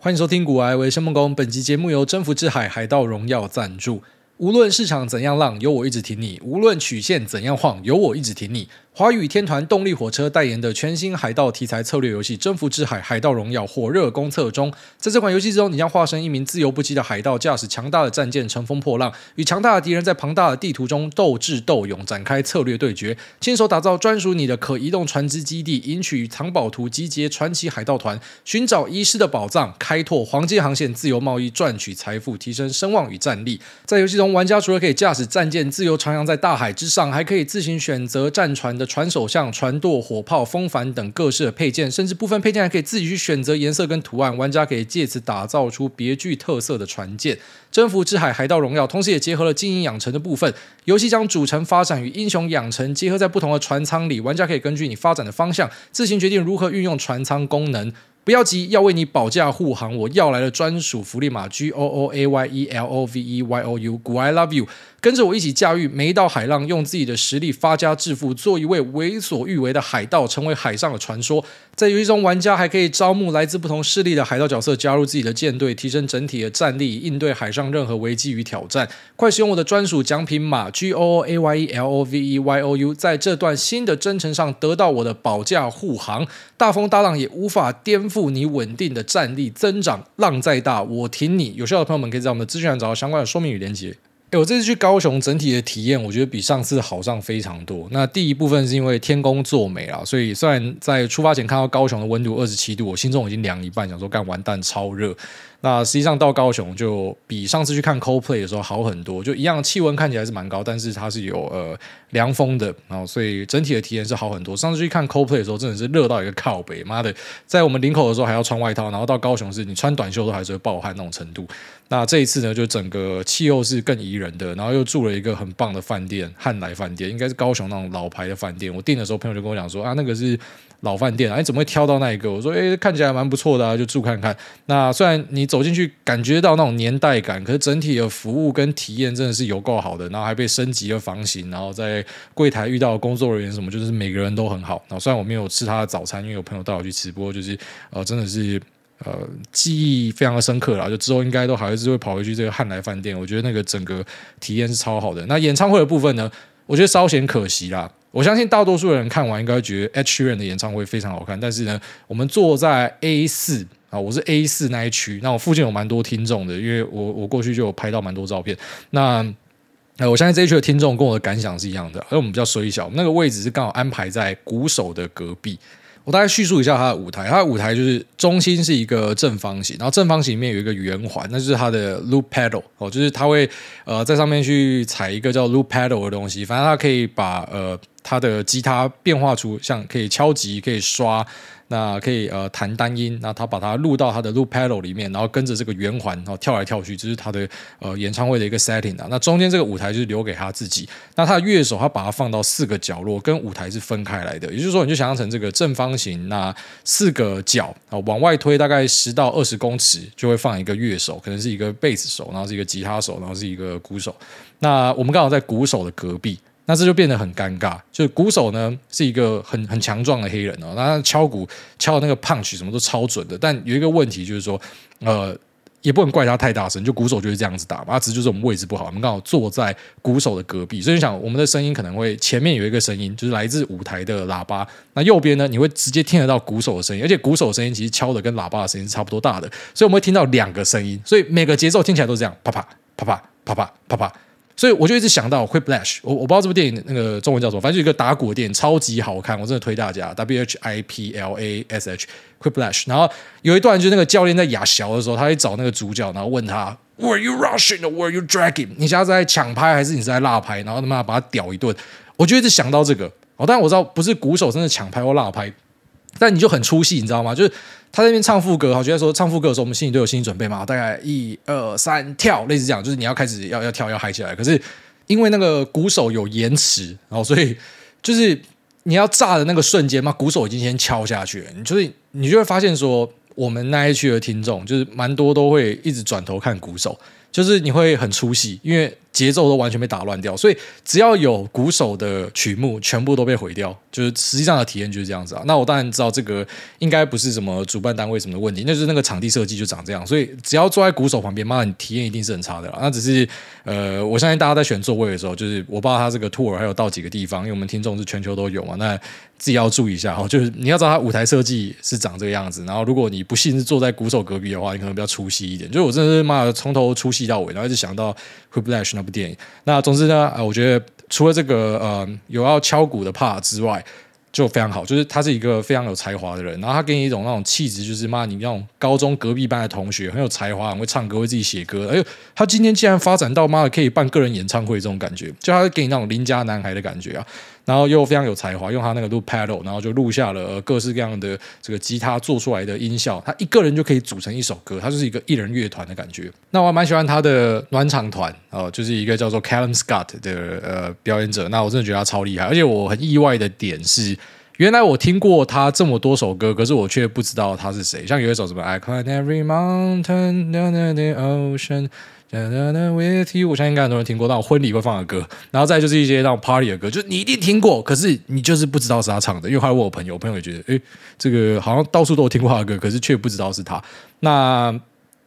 欢迎收听《古埃维生梦工》，本集节目由征服之海海盗荣耀赞助。无论市场怎样浪，有我一直挺你；无论曲线怎样晃，有我一直挺你。华语天团动力火车代言的全新海盗题材策略游戏《征服之海：海盗荣耀》火热公测中。在这款游戏之中，你将化身一名自由不羁的海盗，驾驶强大的战舰乘风破浪，与强大的敌人在庞大的地图中斗智斗勇，展开策略对决。亲手打造专属你的可移动船只基地，赢取藏宝图，集结传奇海盗团，寻找遗失的宝藏，开拓黄金航线，自由贸易，赚取财富，提升声望与战力。在游戏中，玩家除了可以驾驶战舰自由徜徉在大海之上，还可以自行选择战船的船首相船舵、火炮、风帆等各式的配件，甚至部分配件还可以自己去选择颜色跟图案。玩家可以借此打造出别具特色的船舰。征服之海海盗荣耀，同时也结合了经营养成的部分。游戏将主城发展与英雄养成结合在不同的船舱里，玩家可以根据你发展的方向，自行决定如何运用船舱功能。不要急，要为你保驾护航，我要来的专属福利码 G O O A Y E L O V E Y O U，古 I Love You，跟着我一起驾驭每一道海浪，用自己的实力发家致富，做一位为所欲为的海盗，成为海上的传说。在游戏中，玩家还可以招募来自不同势力的海盗角色，加入自己的舰队，提升整体的战力，应对海上任何危机与挑战。快使用我的专属奖品码 G O O A Y E L O V E Y O U，在这段新的征程上得到我的保驾护航，大风大浪也无法颠覆。你稳定的战力增长，浪再大我挺你。有需要的朋友们可以在我们的资讯栏找到相关的说明与连接。诶，我这次去高雄，整体的体验我觉得比上次好上非常多。那第一部分是因为天公作美啊，所以虽然在出发前看到高雄的温度二十七度，我心中已经凉一半，想说干完蛋超热。那实际上到高雄就比上次去看 Coldplay 的时候好很多，就一样气温看起来是蛮高，但是它是有呃凉风的，然后所以整体的体验是好很多。上次去看 Coldplay 的时候真的是热到一个靠北，妈的，在我们领口的时候还要穿外套，然后到高雄是你穿短袖都还是会暴汗那种程度。那这一次呢，就整个气候是更宜人的，然后又住了一个很棒的饭店——汉来饭店，应该是高雄那种老牌的饭店。我订的时候，朋友就跟我讲说啊，那个是。老饭店啊，你怎么会挑到那一个？我说，诶，看起来蛮不错的啊，就住看看。那虽然你走进去感觉到那种年代感，可是整体的服务跟体验真的是有够好的。然后还被升级了房型，然后在柜台遇到工作人员什么，就是每个人都很好。然后虽然我没有吃他的早餐，因为有朋友带我去吃，不过就是呃，真的是呃，记忆非常的深刻啦。就之后应该都还是会跑回去这个汉来饭店。我觉得那个整个体验是超好的。那演唱会的部分呢，我觉得稍显可惜啦。我相信大多数人看完应该觉得 H r n 的演唱会非常好看，但是呢，我们坐在 A 四啊，我是 A 四那一区，那我附近有蛮多听众的，因为我我过去就有拍到蛮多照片。那呃，我相信这一区的听众跟我的感想是一样的，而我们比较衰小，那个位置是刚好安排在鼓手的隔壁。我大概叙述一下它的舞台，它的舞台就是中心是一个正方形，然后正方形里面有一个圆环，那就是它的 loop pedal 哦，就是它会呃在上面去踩一个叫 loop pedal 的东西，反正它可以把呃。它的吉他变化出像可以敲击，可以刷，那可以呃弹单音，那他把它录到他的 loop pedal 里面，然后跟着这个圆环，然后跳来跳去，这是他的呃演唱会的一个 setting 啊。那中间这个舞台就是留给他自己，那他的乐手他把它放到四个角落，跟舞台是分开来的，也就是说，你就想象成这个正方形，那四个角啊往外推大概十到二十公尺，就会放一个乐手，可能是一个贝斯手，然后是一个吉他手，然后是一个鼓手。那我们刚好在鼓手的隔壁。那这就变得很尴尬，就鼓手呢是一个很很强壮的黑人哦，那他敲鼓敲的那个 punch 什么都超准的，但有一个问题就是说，呃，也不能怪他太大声，就鼓手就是这样子打嘛，他只是就是我们位置不好，我们刚好坐在鼓手的隔壁，所以你想我们的声音可能会前面有一个声音，就是来自舞台的喇叭，那右边呢你会直接听得到鼓手的声音，而且鼓手的声音其实敲的跟喇叭的声音是差不多大的，所以我们会听到两个声音，所以每个节奏听起来都是这样，啪啪啪啪啪啪啪啪。所以我就一直想到 Whiplash，我我不知道这部电影那个中文叫什么，反正就一个打鼓的电影，超级好看，我真的推大家。W H I P L A S H Whiplash，然后有一段就是那个教练在亚小的时候，他会找那个主角，然后问他 Were you rushing or were you dragging？你现在在抢拍还是你是在落拍？然后他妈把他屌一顿。我就一直想到这个，哦，但我知道不是鼓手真的抢拍或落拍，但你就很出戏，你知道吗？就是。他在那边唱副歌，好，觉得说唱副歌的时候，我们心里都有心理准备嘛。大概一二三跳，类似这样，就是你要开始要要跳要嗨起来。可是因为那个鼓手有延迟，然后所以就是你要炸的那个瞬间嘛，鼓手已经先敲下去了。你就是你就会发现说，我们那一区的听众就是蛮多都会一直转头看鼓手，就是你会很出戏，因为。节奏都完全被打乱掉。所以只要有鼓手的曲目，全部都被毁掉。就是实际上的体验就是这样子啊。那我当然知道这个应该不是什么主办单位什么的问题，那就是那个场地设计就长这样。所以只要坐在鼓手旁边，妈，你体验一定是很差的。那只是呃，我相信大家在选座位的时候，就是我不知道他这个 tour 还有到几个地方，因为我们听众是全球都有嘛。那自己要注意一下哈，就是你要知道他舞台设计是长这个样子。然后如果你不幸是坐在鼓手隔壁的话，你可能比较出戏一点。就是我真的是妈的从头出戏到尾，然后一直想到《Whiplash》那部电影。那总之呢，呃，我觉得除了这个呃有要敲鼓的 part 之外，就非常好。就是他是一个非常有才华的人，然后他给你一种那种气质，就是妈你那种高中隔壁班的同学，很有才华，很会唱歌，会自己写歌。哎呦，他今天竟然发展到妈的可以办个人演唱会这种感觉，就他给你那种邻家男孩的感觉啊。然后又非常有才华，用他那个录 pedal，然后就录下了各式各样的这个吉他做出来的音效，他一个人就可以组成一首歌，他就是一个一人乐团的感觉。那我还蛮喜欢他的暖场团哦，就是一个叫做 Callum Scott 的呃表演者。那我真的觉得他超厉害，而且我很意外的点是，原来我听过他这么多首歌，可是我却不知道他是谁。像有一首什么 I climb every mountain down the ocean。With you，我相信应该很多人听过那种婚礼会放的。歌，然后再就是一些那种 party 的。歌，就是你一定听过，可是你就是不知道是他唱的，因为后来问我朋友，我朋友也觉得，诶，这个好像到处都有听过他的。歌，可是却不知道是他。那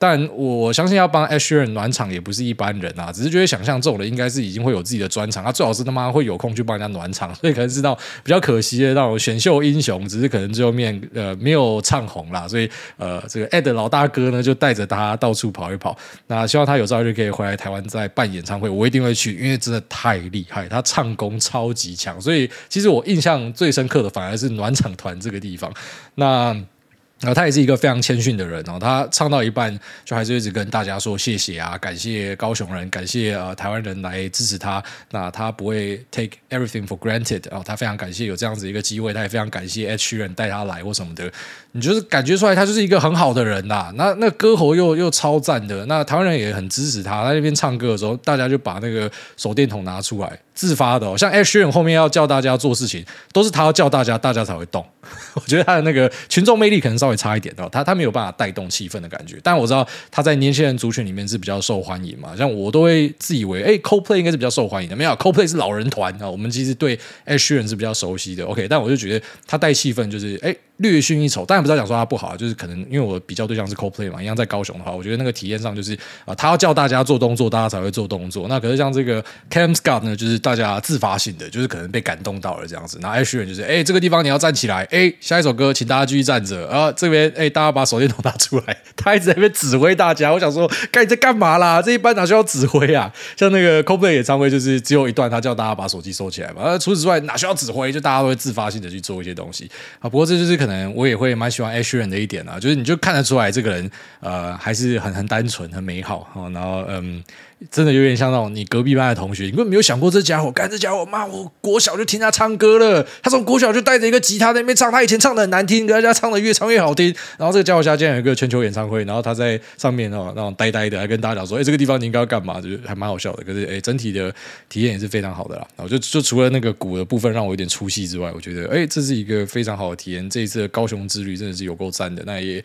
但我相信要帮 Ed Sheeran 暖场也不是一般人啊，只是觉得想象这种人应该是已经会有自己的专场，他最好是他妈会有空去帮人家暖场，所以可能是到比较可惜的那种选秀英雄，只是可能最后面呃没有唱红啦，所以呃这个 Ed 老大哥呢就带着他到处跑一跑，那希望他有朝一日可以回来台湾再办演唱会，我一定会去，因为真的太厉害，他唱功超级强，所以其实我印象最深刻的反而是暖场团这个地方，那。然后他也是一个非常谦逊的人哦，他唱到一半就还是一直跟大家说谢谢啊，感谢高雄人，感谢呃台湾人来支持他。那他不会 take everything for granted 啊，他非常感谢有这样子一个机会，他也非常感谢 H 人带他来或什么的。你就是感觉出来他就是一个很好的人呐。那那歌喉又又超赞的，那台湾人也很支持他。在那边唱歌的时候，大家就把那个手电筒拿出来。自发的哦，像 Ed Sheeran 后面要叫大家做事情，都是他要叫大家，大家才会动。我觉得他的那个群众魅力可能稍微差一点哦，他他没有办法带动气氛的感觉。但我知道他在年轻人族群里面是比较受欢迎嘛，像我都会自以为，哎，Coldplay 应该是比较受欢迎的，没有，Coldplay 是老人团啊。我们其实对 Ed Sheeran 是比较熟悉的，OK。但我就觉得他带气氛就是，哎。略逊一筹，当然不是要讲说他不好啊，就是可能因为我比较对象是 Coldplay 嘛，一样在高雄的话，我觉得那个体验上就是啊，他要叫大家做动作，大家才会做动作。那可是像这个 Cam Scott 呢，就是大家自发性的，就是可能被感动到了这样子。那 Ed Sheeran 就是，哎，这个地方你要站起来，哎，下一首歌请大家继续站着啊，这边哎，大家把手电筒拿出来，他一直在那边指挥大家。我想说，该你在干嘛啦？这一班哪需要指挥啊？像那个 Coldplay 演唱会，就是只有一段，他叫大家把手机收起来嘛。那除此之外，哪需要指挥？就大家都会自发性的去做一些东西啊。不过这就是可能嗯我也会蛮。喜欢 Asher 的一点啊，就是你就看得出来这个人呃还是很很单纯、很美好、哦、然后嗯。真的有点像那种你隔壁班的同学，你根本没有想过这家伙，干这家伙妈，我国小就听他唱歌了，他从国小就带着一个吉他在那边唱，他以前唱的很难听，人家唱的越唱越好听。然后这个家伙现在有一个全球演唱会，然后他在上面哦那种呆呆的，还跟大家讲说，哎，这个地方你应该要干嘛？就是还蛮好笑的。可是哎，整体的体验也是非常好的啦。然后就就除了那个鼓的部分让我有点出戏之外，我觉得哎，这是一个非常好的体验。这一次的高雄之旅真的是有够赞的。那也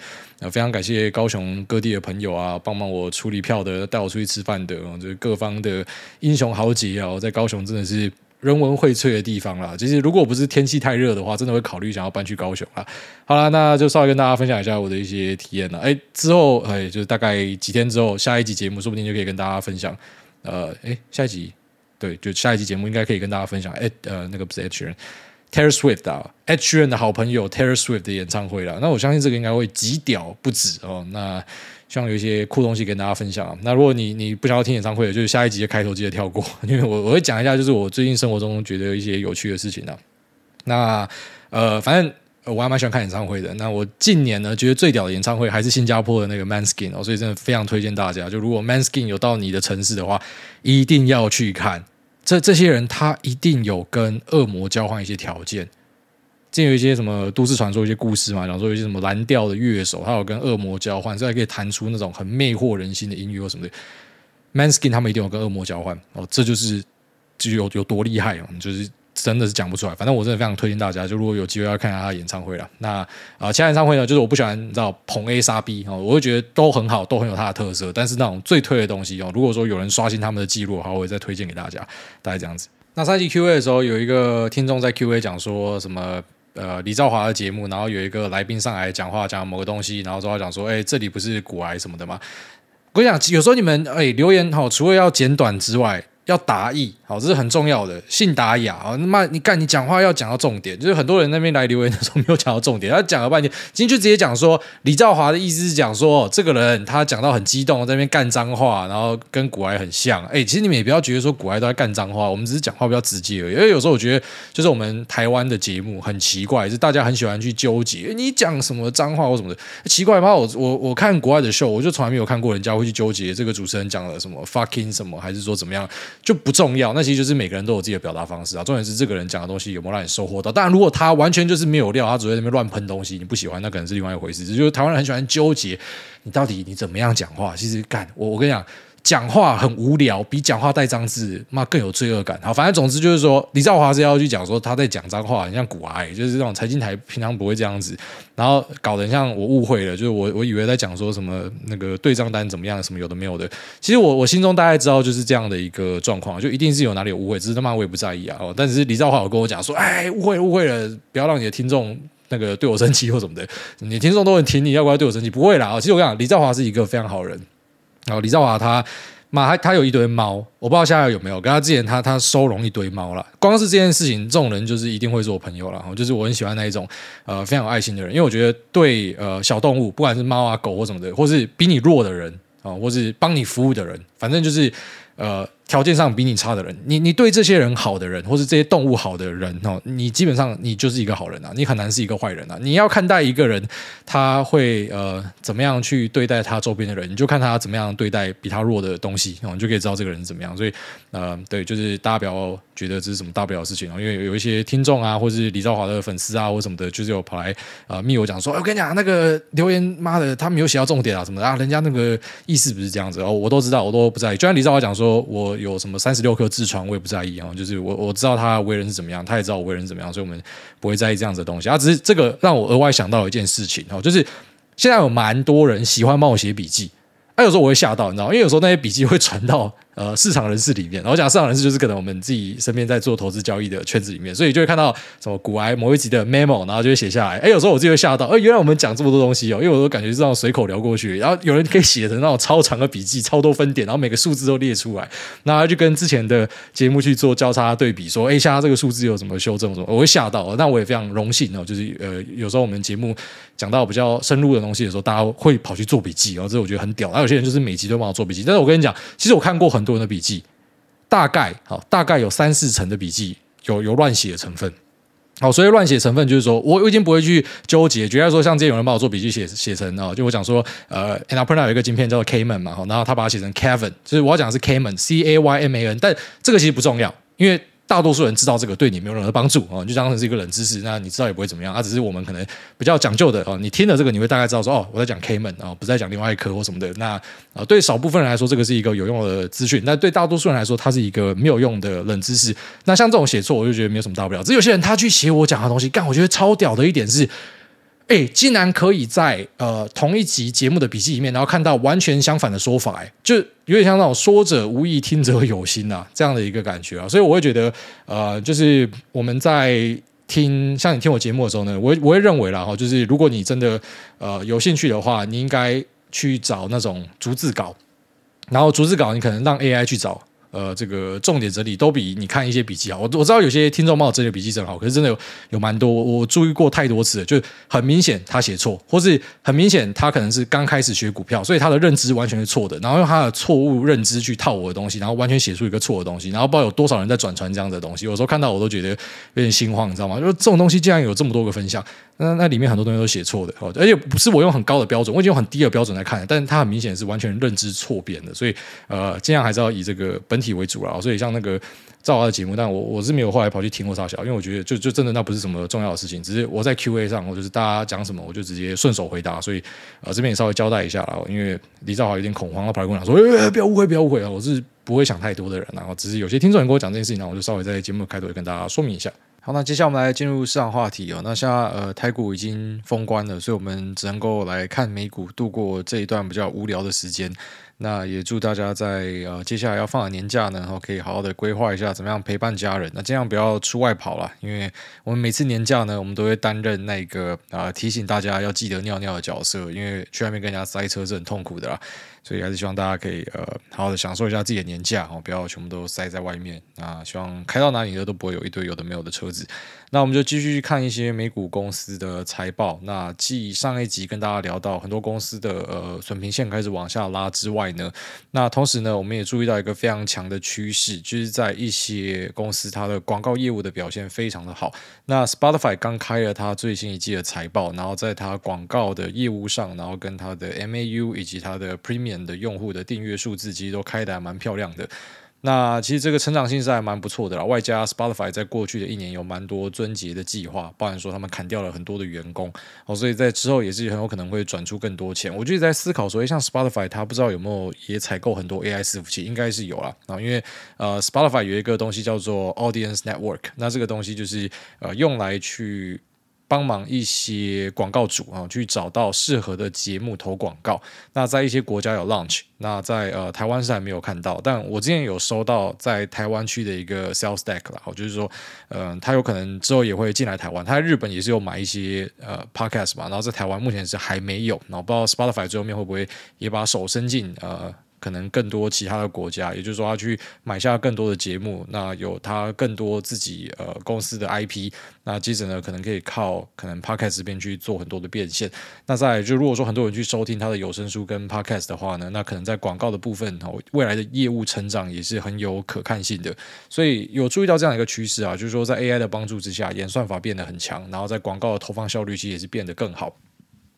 非常感谢高雄各地的朋友啊，帮忙我处理票的，带我出去吃饭的，就是各方。的英雄豪杰啊，在高雄真的是人文荟萃的地方啦。其实如果不是天气太热的话，真的会考虑想要搬去高雄啊。好了，那就稍微跟大家分享一下我的一些体验了。哎，之后哎，就是大概几天之后，下一集节目说不定就可以跟大家分享。呃，哎，下一集对，就下一集节目应该可以跟大家分享。哎，呃，那个不是 Ed Sheeran，Taylor Swift 啊，Ed Sheeran 的好朋友 Taylor Swift 的演唱会了。那我相信这个应该会极屌不止哦。那希望有一些酷东西跟大家分享。那如果你你不想要听演唱会，就是下一集的开头记得跳过，因为我我会讲一下，就是我最近生活中觉得一些有趣的事情啊。那呃，反正我还蛮喜欢看演唱会的。那我近年呢，觉得最屌的演唱会还是新加坡的那个 Manskin 哦，所以真的非常推荐大家。就如果 Manskin 有到你的城市的话，一定要去看。这这些人他一定有跟恶魔交换一些条件。有一些什么都市传说、一些故事嘛，然后说有一些什么蓝调的乐手，他有跟恶魔交换，所以还可以弹出那种很魅惑人心的音乐或什么的。Manskin 他们一定有跟恶魔交换哦，这就是就有有多厉害哦，就是真的是讲不出来。反正我真的非常推荐大家，就如果有机会要看一下他的演唱会了。那啊、其他演唱会呢，就是我不喜欢你知道捧 A 杀 B 哦，我会觉得都很好，都很有他的特色。但是那种最推的东西哦，如果说有人刷新他们的记录的话，我会再推荐给大家。大概这样子。那上期 Q&A 的时候，有一个听众在 Q&A 讲说什么？呃，李兆华的节目，然后有一个来宾上来讲话，讲某个东西，然后说他讲说，哎，这里不是骨癌什么的吗？我跟你讲，有时候你们哎留言哈，除了要简短之外，要达意，好，这是很重要的，信达雅啊。那么你干，你讲话要讲到重点，就是很多人那边来留言的时候没有讲到重点，他讲了半天，今天就直接讲说李兆华的意思是讲说，这个人他讲到很激动，在那边干脏话，然后跟古埃很像。哎，其实你们也不要觉得说古埃都在干脏话，我们只是讲话比较直接而已。因为有时候我觉得，就是我们台湾的节目很奇怪，是大家很喜欢去纠结，你讲什么脏话或什么的，奇怪吗？我我我看国外的秀，我就从来没有看过人家会去纠结这个主持人讲了什么 fucking 什么，还是说怎么样。就不重要，那其实就是每个人都有自己的表达方式啊。重点是这个人讲的东西有没有让你收获到。当然，如果他完全就是没有料，他只在那边乱喷东西，你不喜欢，那可能是另外一回事。就是台湾人很喜欢纠结，你到底你怎么样讲话？其实干我，我跟你讲。讲话很无聊，比讲话带脏字妈更有罪恶感。好，反正总之就是说，李兆华是要去讲说他在讲脏话，很像股癌，就是这种财经台平常不会这样子，然后搞得像我误会了，就是我我以为在讲说什么那个对账单怎么样，什么有的没有的。其实我我心中大概知道就是这样的一个状况，就一定是有哪里有误会，只是他妈我也不在意啊。哦，但是李兆华有跟我讲说，哎，误会误会了，不要让你的听众那个对我生气或什么的，你听众都很挺你，要不要对我生气？不会啦。其实我跟你讲，李兆华是一个非常好人。然后李兆华他。妈，他他有一堆猫，我不知道现在有没有。跟他之前他他收容一堆猫了，光是这件事情，这种人就是一定会做朋友了。就是我很喜欢那一种呃非常有爱心的人，因为我觉得对呃小动物，不管是猫啊狗或什么的，或是比你弱的人啊，或是帮你服务的人，反正就是呃。条件上比你差的人，你你对这些人好的人，或是这些动物好的人哦，你基本上你就是一个好人啊，你很难是一个坏人啊。你要看待一个人，他会呃怎么样去对待他周边的人，你就看他怎么样对待比他弱的东西哦，你就可以知道这个人怎么样。所以呃，对，就是大家不要觉得这是什么大不了的事情哦，因为有一些听众啊，或是李兆华的粉丝啊，或什么的，就是有跑来呃密我讲说，我跟你讲那个留言，妈的，他没有写到重点啊什么的啊，人家那个意思不是这样子哦，我都知道，我都不在意。就像李兆华讲说，我。有什么三十六颗痔疮，我也不在意啊。就是我我知道他为人是怎么样，他也知道我为人怎么样，所以我们不会在意这样子的东西。啊，只是这个让我额外想到一件事情哦，就是现在有蛮多人喜欢帮我写笔记，哎，有时候我会吓到，你知道？因为有时候那些笔记会传到。呃，市场人士里面，然后讲市场人士就是可能我们自己身边在做投资交易的圈子里面，所以就会看到什么股癌某一集的 memo，然后就会写下来。哎，有时候我自己会吓到，哎，原来我们讲这么多东西哦，因为我都感觉是这样随口聊过去，然后有人可以写成那种超长的笔记，超多分点，然后每个数字都列出来，那就跟之前的节目去做交叉对比，说，哎，现在这个数字有什么修正什么，我会吓到。那我也非常荣幸哦，就是呃，有时候我们节目讲到比较深入的东西的时候，大家会跑去做笔记，然后这我觉得很屌。然后有些人就是每集都帮我做笔记，但是我跟你讲，其实我看过很多人的笔记。大概好，大概有三四成的笔记有有乱写的成分，好，所以乱写成分就是说我我已经不会去纠结，觉得说像之前有人帮我做笔记写写成啊，就我讲说呃，Annapurna 有一个晶片叫做 Cayman 嘛，然后他把它写成 Kevin，就是我要讲的是 Cayman，C A Y M A N，但这个其实不重要，因为。大多数人知道这个对你没有任何帮助啊，就当成是一个冷知识，那你知道也不会怎么样啊。只是我们可能比较讲究的哦，你听了这个，你会大概知道说哦，我在讲 K 门啊，不是在讲另外一科或什么的。那啊，对少部分人来说，这个是一个有用的资讯；那对大多数人来说，它是一个没有用的冷知识。那像这种写错，我就觉得没有什么大不了。只有些人他去写我讲的东西，干，我觉得超屌的一点是。哎，竟然可以在呃同一集节目的笔记里面，然后看到完全相反的说法，哎，就有点像那种说者无意，听者有心呐，这样的一个感觉啊。所以我会觉得，呃，就是我们在听像你听我节目的时候呢，我我会认为啦哈，就是如果你真的呃有兴趣的话，你应该去找那种逐字稿，然后逐字稿你可能让 AI 去找。呃，这个重点整理都比你看一些笔记好。我我知道有些听众帮我整理笔记真好，可是真的有有蛮多，我注意过太多次了，就很明显他写错，或是很明显他可能是刚开始学股票，所以他的认知完全是错的，然后用他的错误认知去套我的东西，然后完全写出一个错的东西，然后不知道有多少人在转传这样的东西。有时候看到我都觉得有点心慌，你知道吗？就是这种东西竟然有这么多个分项，那那里面很多东西都写错的哦，而且不是我用很高的标准，我已经用很低的标准来看，但是他很明显是完全认知错变的，所以呃，尽量还是要以这个本体为主啊，所以像。那个造华的节目，但我我是没有后来跑去听过啥小，因为我觉得就就真的那不是什么重要的事情，只是我在 Q&A 上，我就是大家讲什么我就直接顺手回答，所以呃这边也稍微交代一下啦，因为李兆华有点恐慌，他跑来跟我讲说，哎，不要误会，不要误会啊，我是不会想太多的人，然后只是有些听众人跟我讲这件事情，然后我就稍微在节目开头跟大家说明一下。好，那接下来我们来进入市场话题哦。那现在呃，台股已经封关了，所以我们只能够来看美股度过这一段比较无聊的时间。那也祝大家在呃接下来要放的年假呢，然后可以好好的规划一下怎么样陪伴家人。那尽量不要出外跑啦，因为我们每次年假呢，我们都会担任那个啊、提醒大家要记得尿尿的角色，因为去外面跟人家塞车是很痛苦的啦。所以还是希望大家可以呃好好的享受一下自己的年假哦，不要全部都塞在外面。那希望开到哪里呢都不会有一堆有的没有的车子。那我们就继续看一些美股公司的财报。那继上一集跟大家聊到很多公司的呃损平线开始往下拉之外呢，那同时呢，我们也注意到一个非常强的趋势，就是在一些公司它的广告业务的表现非常的好。那 Spotify 刚开了它最新一季的财报，然后在它广告的业务上，然后跟它的 MAU 以及它的 Premium 的用户的订阅数字，其实都开得还蛮漂亮的。那其实这个成长性是还蛮不错的啦，外加 Spotify 在过去的一年有蛮多尊节的计划，包含说他们砍掉了很多的员工哦，所以在之后也是很有可能会转出更多钱。我就在思考说，像 Spotify 它不知道有没有也采购很多 AI 伺服器，应该是有啦。啊，因为呃 Spotify 有一个东西叫做 Audience Network，那这个东西就是呃用来去。帮忙一些广告主啊，去找到适合的节目投广告。那在一些国家有 launch，那在呃台湾是还没有看到。但我之前有收到在台湾区的一个 sales deck 啦，就是说，嗯、呃，他有可能之后也会进来台湾。他在日本也是有买一些呃 podcast 嘛，然后在台湾目前是还没有。然后不知道 Spotify 最后面会不会也把手伸进呃。可能更多其他的国家，也就是说，他去买下更多的节目，那有他更多自己呃公司的 IP，那接着呢，可能可以靠可能 Podcast 这边去做很多的变现。那在就如果说很多人去收听他的有声书跟 Podcast 的话呢，那可能在广告的部分哦，未来的业务成长也是很有可看性的。所以有注意到这样一个趋势啊，就是说在 AI 的帮助之下，演算法变得很强，然后在广告的投放效率其实也是变得更好。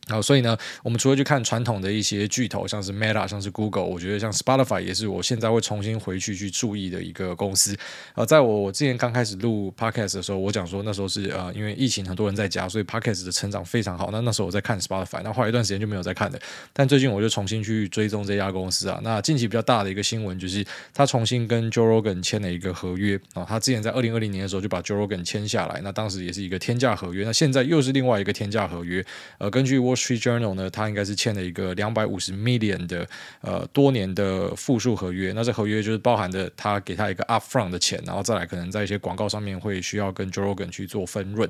好，所以呢，我们除了去看传统的一些巨头，像是 Meta，像是 Google，我觉得像 Spotify 也是我现在会重新回去去注意的一个公司。呃，在我我之前刚开始录 Podcast 的时候，我讲说那时候是呃，因为疫情很多人在家，所以 Podcast 的成长非常好。那那时候我在看 Spotify，那后来一段时间就没有再看了。但最近我就重新去追踪这家公司啊。那近期比较大的一个新闻就是，他重新跟 jorogan 签了一个合约啊。他之前在二零二零年的时候就把 jorogan 签下来，那当时也是一个天价合约。那现在又是另外一个天价合约。呃，根据我 Street Journal 呢。他应该是欠了一个两百五十 million 的呃多年的复数合约，那这合约就是包含的他给他一个 upfront 的钱，然后再来可能在一些广告上面会需要跟 Jorgen 去做分润。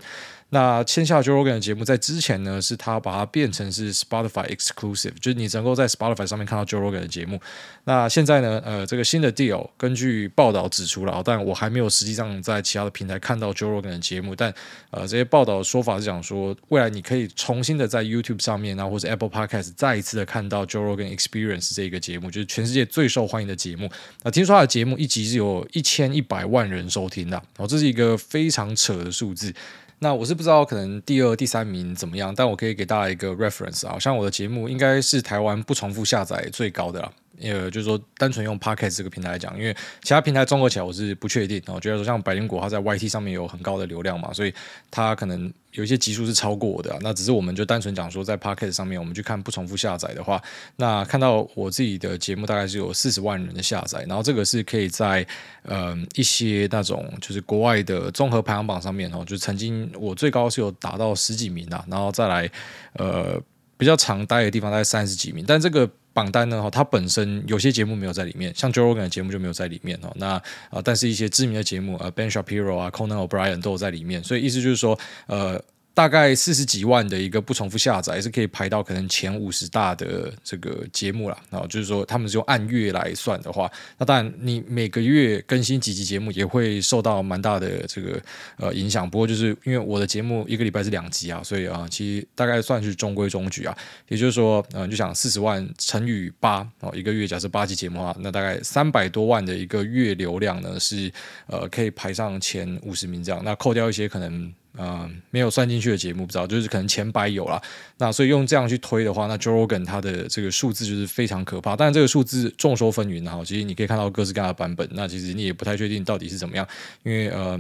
那签下 Joe Rogan 的节目，在之前呢，是他把它变成是 Spotify exclusive，就是你能够在 Spotify 上面看到 Joe Rogan 的节目。那现在呢，呃，这个新的 deal 根据报道指出了，但我还没有实际上在其他的平台看到 Joe Rogan 的节目。但呃，这些报道的说法是讲说，未来你可以重新的在 YouTube 上面，然后或者 Apple Podcast 再一次的看到 Joe Rogan Experience 这一个节目，就是全世界最受欢迎的节目。那听说他的节目一集是有一千一百万人收听的，哦，这是一个非常扯的数字。那我是不知道可能第二、第三名怎么样，但我可以给大家一个 reference 啊，像我的节目应该是台湾不重复下载最高的啦。呃，就是说，单纯用 Podcast 这个平台来讲，因为其他平台综合起来，我是不确定。我觉得说，像百灵果，它在 YT 上面有很高的流量嘛，所以它可能有一些集数是超过我的。那只是我们就单纯讲说，在 Podcast 上面，我们去看不重复下载的话，那看到我自己的节目大概是有四十万人的下载，然后这个是可以在呃一些那种就是国外的综合排行榜上面哦，就曾经我最高是有达到十几名啊，然后再来呃比较常待的地方大概三十几名，但这个。榜单呢？哈，它本身有些节目没有在里面，像 Joe Rogan 的节目就没有在里面哦。那啊，但是一些知名的节目，呃，Ben Shapiro 啊，Conan O'Brien 都有在里面，所以意思就是说，呃。大概四十几万的一个不重复下载，是可以排到可能前五十大的这个节目了。然后就是说，他们是用按月来算的话，那当然你每个月更新几集节目也会受到蛮大的这个呃影响。不过就是因为我的节目一个礼拜是两集啊，所以啊，其实大概算是中规中矩啊。也就是说，嗯、呃，就想四十万乘以八哦，一个月假设八集节目的话，那大概三百多万的一个月流量呢，是呃可以排上前五十名这样。那扣掉一些可能。嗯、呃，没有算进去的节目不知道，就是可能前百有啦。那所以用这样去推的话，那 Joe Rogan 他的这个数字就是非常可怕。但这个数字众说纷纭哈，其实你可以看到各式各样的版本。那其实你也不太确定到底是怎么样，因为呃，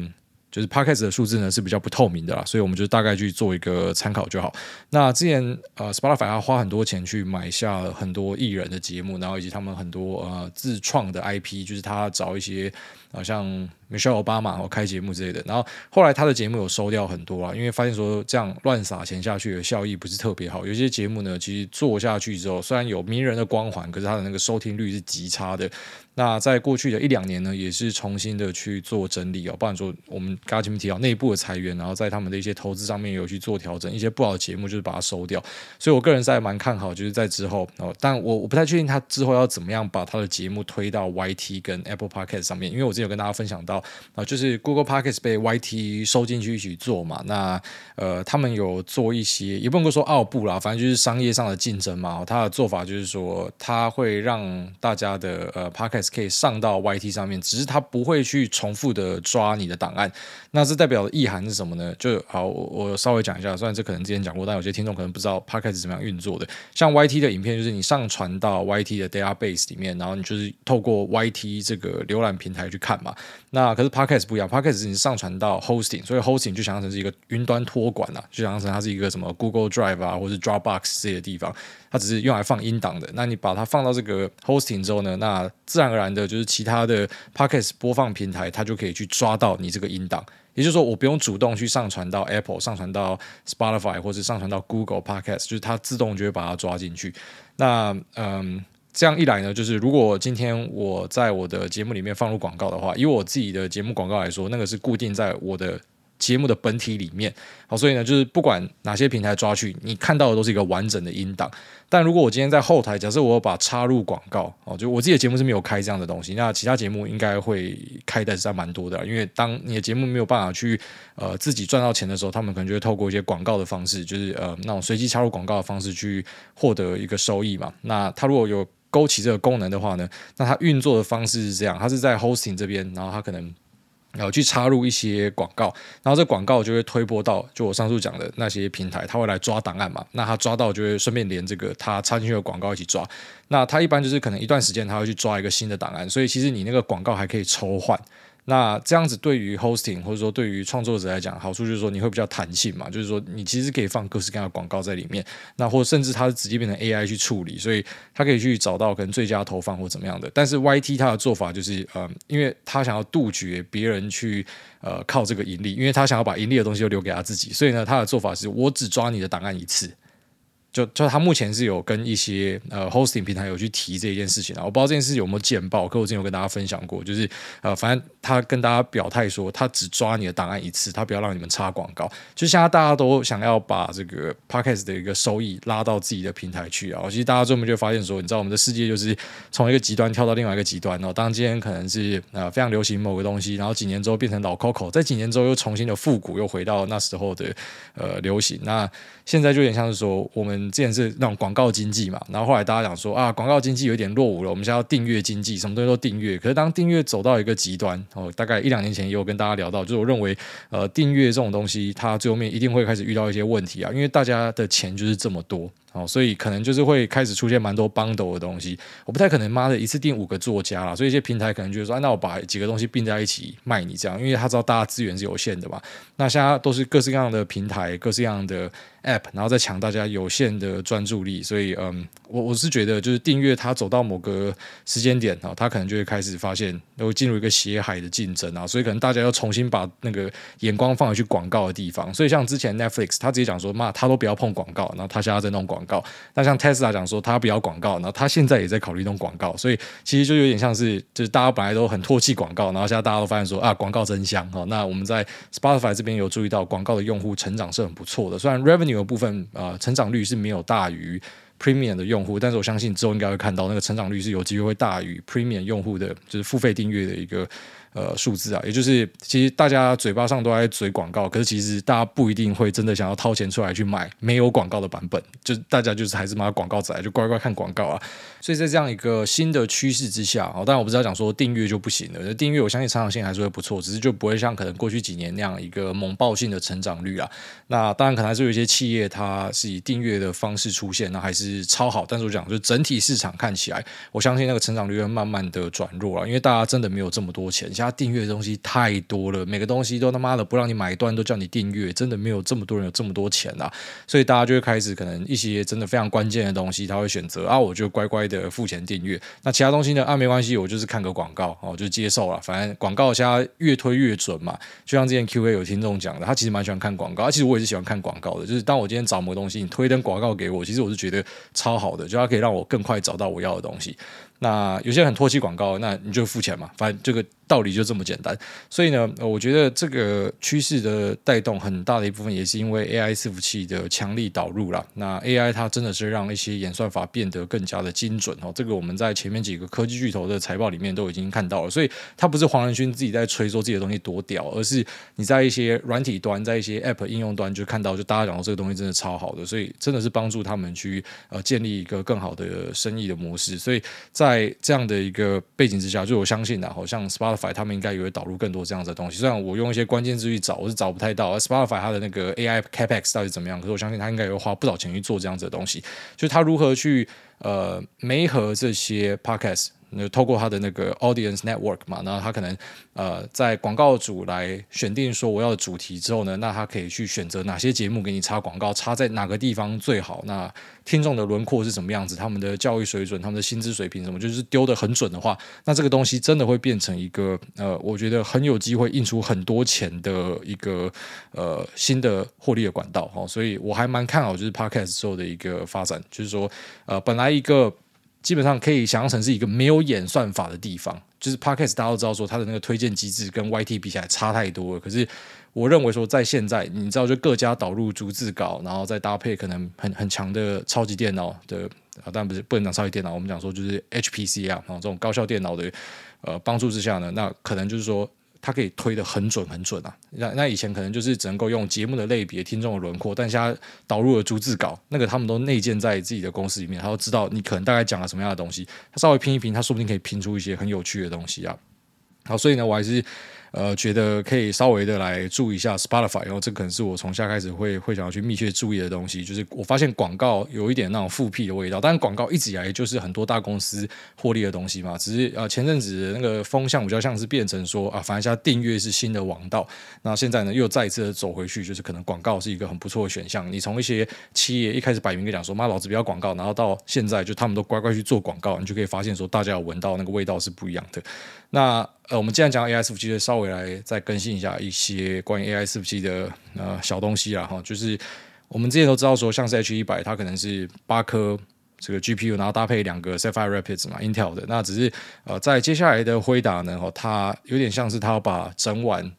就是 Podcast 的数字呢是比较不透明的啦，所以我们就大概去做一个参考就好。那之前呃，Spotify 要花很多钱去买下很多艺人的节目，然后以及他们很多呃自创的 IP，就是他找一些好、像 Michelle Obama 然后开节目之类的。然后后来他的节目有收掉很多啊，因为发现说这样乱撒钱下去的效益不是特别好。有些节目呢，其实做下去之后，虽然有名人的光环，可是他的那个收听率是极差的。那在过去的一两年呢，也是重新的去做整理哦，不然说我们刚刚前面提到内部的裁员，然后在他们的一些投资上面有去做调整，一些不好的节目就是把它收掉。所以我个人是蛮看好，就是在之后哦，但我我不太确定他之后要怎么样把他的节目推到 YT 跟 Apple Podcast 上面，因为我之前有跟大家分享到啊，就是 Google Podcast 被 YT 收进去一起做嘛，那呃他们有做一些，也不能够说傲步啦，反正就是商业上的竞争嘛。他的做法就是说，他会让大家的呃 Podcast 可以上到 YT 上面，只是他不会去重复的抓你的档案。那这代表的意涵是什么呢？就好，我稍微讲一下。虽然这可能之前讲过，但有些听众可能不知道 Podcast 是怎么样运作的。像 YT 的影片，就是你上传到 YT 的 database 里面，然后你就是透过 YT 这个浏览平台去看嘛。那可是 Podcast 不一样，Podcast 是你上传到 hosting，所以 hosting 就想象成是一个云端托管啊，就想象成它是一个什么 Google Drive 啊，或是 Dropbox 这些地方。它只是用来放音档的。那你把它放到这个 hosting 之后呢，那自然而然的就是其他的 podcast 播放平台，它就可以去抓到你这个音档。也就是说，我不用主动去上传到 Apple、上传到 Spotify 或者上传到 Google Podcast，就是它自动就会把它抓进去。那嗯，这样一来呢，就是如果今天我在我的节目里面放入广告的话，以我自己的节目广告来说，那个是固定在我的。节目的本体里面，好，所以呢，就是不管哪些平台抓去，你看到的都是一个完整的音档。但如果我今天在后台，假设我把插入广告，哦，就我自己的节目是没有开这样的东西，那其他节目应该会开的是在蛮多的，因为当你的节目没有办法去呃自己赚到钱的时候，他们可能就会透过一些广告的方式，就是呃那种随机插入广告的方式去获得一个收益嘛。那他如果有勾起这个功能的话呢，那它运作的方式是这样，它是在 hosting 这边，然后它可能。然后去插入一些广告，然后这广告就会推播到就我上述讲的那些平台，他会来抓档案嘛。那他抓到就会顺便连这个他插进去的广告一起抓。那他一般就是可能一段时间他会去抓一个新的档案，所以其实你那个广告还可以抽换。那这样子对于 hosting 或者说对于创作者来讲，好处就是说你会比较弹性嘛，就是说你其实可以放各式各样的广告在里面，那或甚至它是直接变成 AI 去处理，所以它可以去找到可能最佳投放或怎么样的。但是 YT 它的做法就是，呃，因为他想要杜绝别人去呃靠这个盈利，因为他想要把盈利的东西都留给他自己，所以呢，他的做法是我只抓你的档案一次。就就他目前是有跟一些呃 hosting 平台有去提这一件事情啊，我不知道这件事有没有见报，可我之前有跟大家分享过，就是呃反正他跟大家表态说，他只抓你的档案一次，他不要让你们插广告。就现在大家都想要把这个 podcast 的一个收益拉到自己的平台去啊，其实大家最后就发现说，你知道我们的世界就是从一个极端跳到另外一个极端哦。当今天可能是呃非常流行某个东西，然后几年之后变成老 Coco，在几年之后又重新的复古，又回到那时候的呃流行。那现在就有点像是说我们。之前是那种广告经济嘛，然后后来大家讲说啊，广告经济有点落伍了，我们现在要订阅经济，什么东西都订阅。可是当订阅走到一个极端，哦，大概一两年前也有跟大家聊到，就是我认为，呃，订阅这种东西，它最后面一定会开始遇到一些问题啊，因为大家的钱就是这么多。哦，所以可能就是会开始出现蛮多 bundle 的东西，我不太可能妈的一次订五个作家啦，所以一些平台可能就是说，那我把几个东西并在一起卖你这样，因为他知道大家资源是有限的嘛。那现在都是各式各样的平台，各式各样的 app，然后再抢大家有限的专注力，所以嗯，我我是觉得就是订阅它走到某个时间点啊，它可能就会开始发现会进入一个血海的竞争啊，所以可能大家要重新把那个眼光放回去广告的地方。所以像之前 Netflix，他直接讲说，妈，他都不要碰广告，然后他现在在弄广。广告，那像 Tesla 讲说他不要广告，然后他现在也在考虑弄广告，所以其实就有点像是，就是大家本来都很唾弃广告，然后现在大家都发现说啊，广告真香哈。那我们在 Spotify 这边有注意到广告的用户成长是很不错的，虽然 Revenue 的部分啊、呃、成长率是没有大于 Premium 的用户，但是我相信之后应该会看到那个成长率是有机会会大于 Premium 用户的，就是付费订阅的一个。呃，数字啊，也就是其实大家嘴巴上都在嘴广告，可是其实大家不一定会真的想要掏钱出来去买没有广告的版本，就大家就是还是买广告仔，就乖乖看广告啊。所以在这样一个新的趋势之下，哦，当然我不知道讲说订阅就不行了，订阅我相信成长性还是会不错，只是就不会像可能过去几年那样一个猛爆性的成长率啊。那当然可能还是有一些企业它是以订阅的方式出现，那还是超好。但是我讲就整体市场看起来，我相信那个成长率会慢慢的转弱了，因为大家真的没有这么多钱。像订阅的东西太多了，每个东西都他妈的不让你买断，都叫你订阅，真的没有这么多人有这么多钱啊，所以大家就会开始可能一些真的非常关键的东西，他会选择啊，我就乖乖的付钱订阅。那其他东西呢？啊，没关系，我就是看个广告哦，就接受了。反正广告现在越推越准嘛，就像之前 Q A 有听众讲的，他其实蛮喜欢看广告，其实我也是喜欢看广告的。就是当我今天找某个东西，你推一登广告给我，其实我是觉得超好的，就它可以让我更快找到我要的东西。那有些人很唾弃广告，那你就付钱嘛，反正这个道理就这么简单。所以呢，我觉得这个趋势的带动很大的一部分，也是因为 AI 伺服器的强力导入啦。那 AI 它真的是让一些演算法变得更加的精准哦。这个我们在前面几个科技巨头的财报里面都已经看到了。所以它不是黄仁勋自己在吹说自己的东西多屌，而是你在一些软体端，在一些 App 应用端就看到，就大家讲说这个东西真的超好的，所以真的是帮助他们去呃建立一个更好的生意的模式。所以在在这样的一个背景之下，就我相信呢，好像 Spotify 他们应该也会导入更多这样子的东西。虽然我用一些关键字去找，我是找不太到。Spotify 它的那个 AI Capex 到底怎么样？可是我相信他应该也会花不少钱去做这样子的东西。就是他如何去呃媒合这些 Podcast。那透过他的那个 audience network 嘛，然后他可能呃在广告组来选定说我要的主题之后呢，那他可以去选择哪些节目给你插广告，插在哪个地方最好。那听众的轮廓是什么样子，他们的教育水准、他们的薪资水平什么，就是丢得很准的话，那这个东西真的会变成一个呃，我觉得很有机会印出很多钱的一个呃新的获利的管道哈。所以我还蛮看好就是 podcast 之后的一个发展，就是说呃本来一个。基本上可以想象成是一个没有演算法的地方，就是 Podcast 大家都知道说它的那个推荐机制跟 YT 比起来差太多了。可是我认为说在现在，你知道就各家导入逐字稿，然后再搭配可能很很强的超级电脑的啊，当然不是不能讲超级电脑，我们讲说就是 HPC 啊，然后这种高效电脑的呃帮助之下呢，那可能就是说。它可以推得很准很准啊！那那以前可能就是只能够用节目的类别、听众的轮廓，但现在导入了逐字稿，那个他们都内建在自己的公司里面，他都知道你可能大概讲了什么样的东西，他稍微拼一拼，他说不定可以拼出一些很有趣的东西啊！好，所以呢，我还是。呃，觉得可以稍微的来注意一下 Spotify，然后这可能是我从现在开始会会想要去密切注意的东西。就是我发现广告有一点那种复辟的味道，但是广告一直以来就是很多大公司获利的东西嘛。只是呃前阵子那个风向比较像是变成说啊，反正现在订阅是新的王道。那现在呢又再一次的走回去，就是可能广告是一个很不错的选项。你从一些企业一开始摆明跟讲说，妈老子不要广告，然后到现在就他们都乖乖去做广告，你就可以发现说大家有闻到那个味道是不一样的。那呃，我们既然讲 AI 伺服器，就稍微来再更新一下一些关于 AI 伺服器的呃小东西啊哈。就是我们之前都知道说，像是 H 一百，它可能是八颗这个 GPU，然后搭配两个 Sapphire Rapids 嘛，Intel 的。那只是呃，在接下来的辉达呢，哈，它有点像是它要把整碗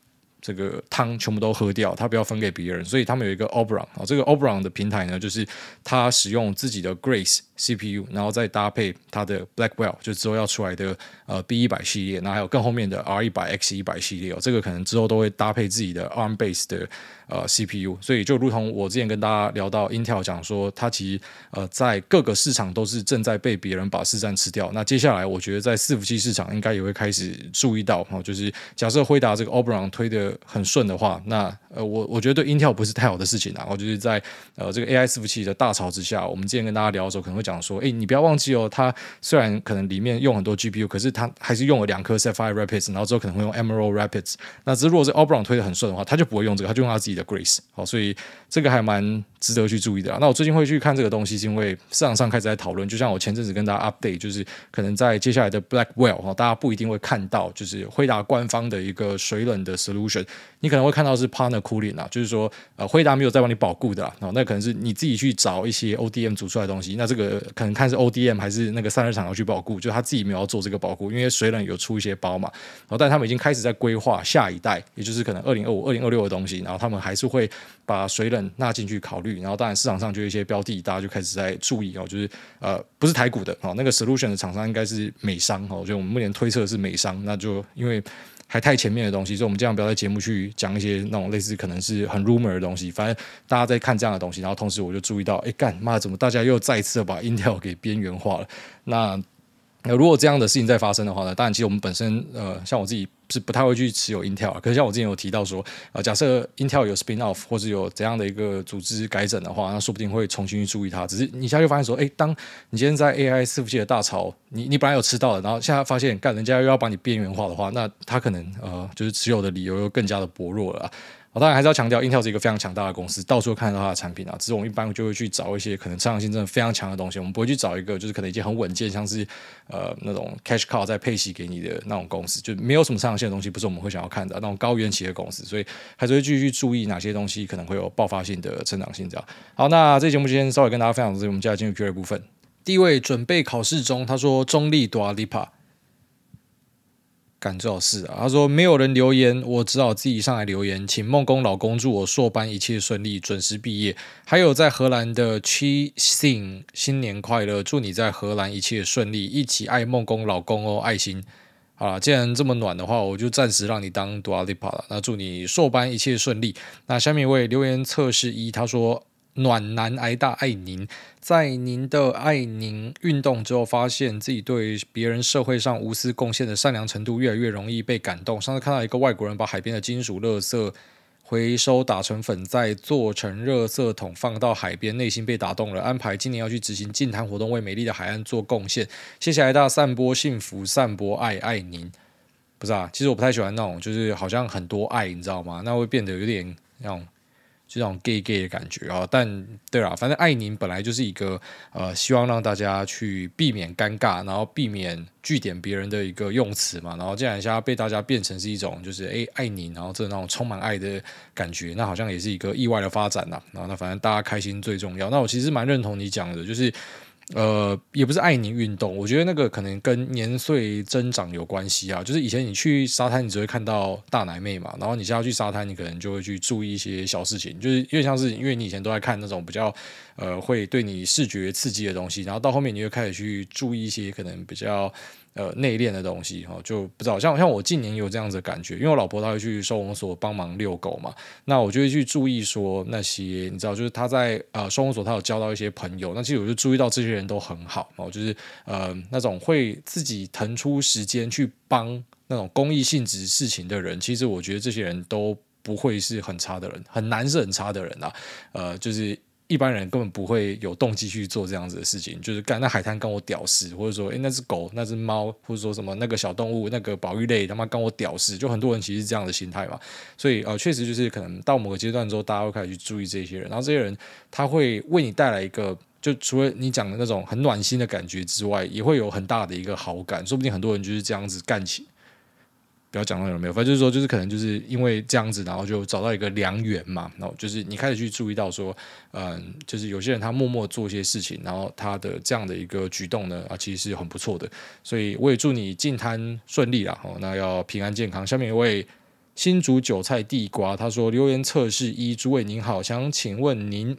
这个汤全部都喝掉，它不要分给别人，所以他们有一个 Oberon 啊，这个 Oberon 的平台呢，就是它使用自己的 Grace CPU，然后再搭配它的 Blackwell，就之后要出来的。呃，B 一百系列，那还有更后面的 R 一百、X 一百系列哦，这个可能之后都会搭配自己的 ARM base 的呃 CPU，所以就如同我之前跟大家聊到 Intel 讲说，它其实呃在各个市场都是正在被别人把市占吃掉。那接下来我觉得在伺服器市场应该也会开始注意到哦，就是假设辉达这个 Oberon 推的很顺的话，那呃我我觉得对 Intel 不是太好的事情啊。然后就是在呃这个 AI 伺服器的大潮之下，我们之前跟大家聊的时候可能会讲讲说，哎，你不要忘记哦，它虽然可能里面用很多 GPU，可是它还是用了两颗 Sapphire Rapids，然后之后可能会用 Emerald Rapids。那只是如果是 Oberon 推得很顺的话，他就不会用这个，他就用他自己的 Grace。好，所以这个还蛮值得去注意的。那我最近会去看这个东西，是因为市场上开始在讨论。就像我前阵子跟大家 update，就是可能在接下来的 Blackwell 哈，大家不一定会看到，就是惠达官方的一个水冷的 solution。你可能会看到是 Partner Cooling 啊，就是说呃惠达没有在帮你保固的啦。那可能是你自己去找一些 ODM 组出来的东西。那这个可能看是 ODM 还是那个散热厂要去保固，就他自己没有要做这个保固，因为水冷有出。一些包嘛，然后但他们已经开始在规划下一代，也就是可能二零二五、二零二六的东西，然后他们还是会把水冷纳进去考虑，然后当然市场上就一些标的，大家就开始在注意哦，就是呃不是台股的哦，那个 solution 的厂商应该是美商哦，就我们目前推测是美商，那就因为还太前面的东西，所以我们尽量不要在节目去讲一些那种类似可能是很 rumor 的东西，反正大家在看这样的东西，然后同时我就注意到，哎干妈怎么大家又再一次把 Intel 给边缘化了？那那如果这样的事情再发生的话呢，当然其实我们本身呃，像我自己是不太会去持有 Intel，可是像我之前有提到说，呃，假设 Intel 有 spin off 或者有怎样的一个组织改整的话，那说不定会重新去注意它。只是你现在就发现说，哎，当你今天在 AI 伺服器的大潮，你你本来有吃到的，然后现在发现干人家又要把你边缘化的话，那它可能呃，就是持有的理由又更加的薄弱了。我当然还是要强调，Intel 是一个非常强大的公司，到处看到它的产品啊。只是我们一般就会去找一些可能成长性真的非常强的东西，我们不会去找一个就是可能已经很稳健，像是呃那种 cash cow 在配息给你的那种公司，就没有什么成长性的东西，不是我们会想要看的那种高原期的公司。所以还是会继续注意哪些东西可能会有爆发性的成长性。这样好，那这节目今天稍微跟大家分享的是我们接下来进入 Q&A 部分。第一位准备考试中，他说中立 Dua Lipa。干最好是啊！他说没有人留言，我只好自己上来留言，请梦工老公祝我硕班一切顺利，准时毕业。还有在荷兰的 Chi Sing 新年快乐，祝你在荷兰一切顺利，一起爱梦工老公哦，爱心。好了，既然这么暖的话，我就暂时让你当 Dua Lipa 了。那祝你硕班一切顺利。那下面一位留言测试一，他说。暖男挨大爱您，在您的爱您运动之后，发现自己对别人社会上无私贡献的善良程度越来越容易被感动。上次看到一个外国人把海边的金属垃圾回收打成粉，再做成垃圾桶放到海边，内心被打动了。安排今年要去执行净滩活动，为美丽的海岸做贡献。谢谢挨大散播幸福，散播爱，爱您。不是啊，其实我不太喜欢那种，就是好像很多爱，你知道吗？那会变得有点那种。就这种 gay gay 的感觉啊，但对啦，反正爱您本来就是一个呃，希望让大家去避免尴尬，然后避免句点别人的一个用词嘛。然后既然一下被大家变成是一种就是哎爱您，然后这那种充满爱的感觉，那好像也是一个意外的发展呐。然后那反正大家开心最重要。那我其实蛮认同你讲的，就是。呃，也不是爱你运动，我觉得那个可能跟年岁增长有关系啊。就是以前你去沙滩，你只会看到大奶妹嘛，然后你现在去沙滩，你可能就会去注意一些小事情，就是因为像是因为你以前都在看那种比较呃会对你视觉刺激的东西，然后到后面你就开始去注意一些可能比较。呃，内敛的东西哈，就不知道像像我近年有这样子的感觉，因为我老婆她会去收容所帮忙遛狗嘛，那我就会去注意说那些你知道，就是她在呃收容所，她有交到一些朋友，那其实我就注意到这些人都很好哦，就是呃那种会自己腾出时间去帮那种公益性质事情的人，其实我觉得这些人都不会是很差的人，很难是很差的人啊，呃，就是。一般人根本不会有动机去做这样子的事情，就是干那海滩跟我屌丝，或者说诶那只狗、那只猫，或者说什么那个小动物、那个保育类他妈跟我屌丝，就很多人其实是这样的心态嘛。所以呃，确实就是可能到某个阶段之后，大家会开始去注意这些人，然后这些人他会为你带来一个，就除了你讲的那种很暖心的感觉之外，也会有很大的一个好感，说不定很多人就是这样子干起。不要讲到有没有，反正就是说，就是可能就是因为这样子，然后就找到一个良缘嘛。然后就是你开始去注意到说，嗯，就是有些人他默默做一些事情，然后他的这样的一个举动呢，啊，其实是很不错的。所以我也祝你进摊顺利啦。哦，那要平安健康。下面一位新竹韭菜地瓜，他说留言测试一，诸位您好，想请问您。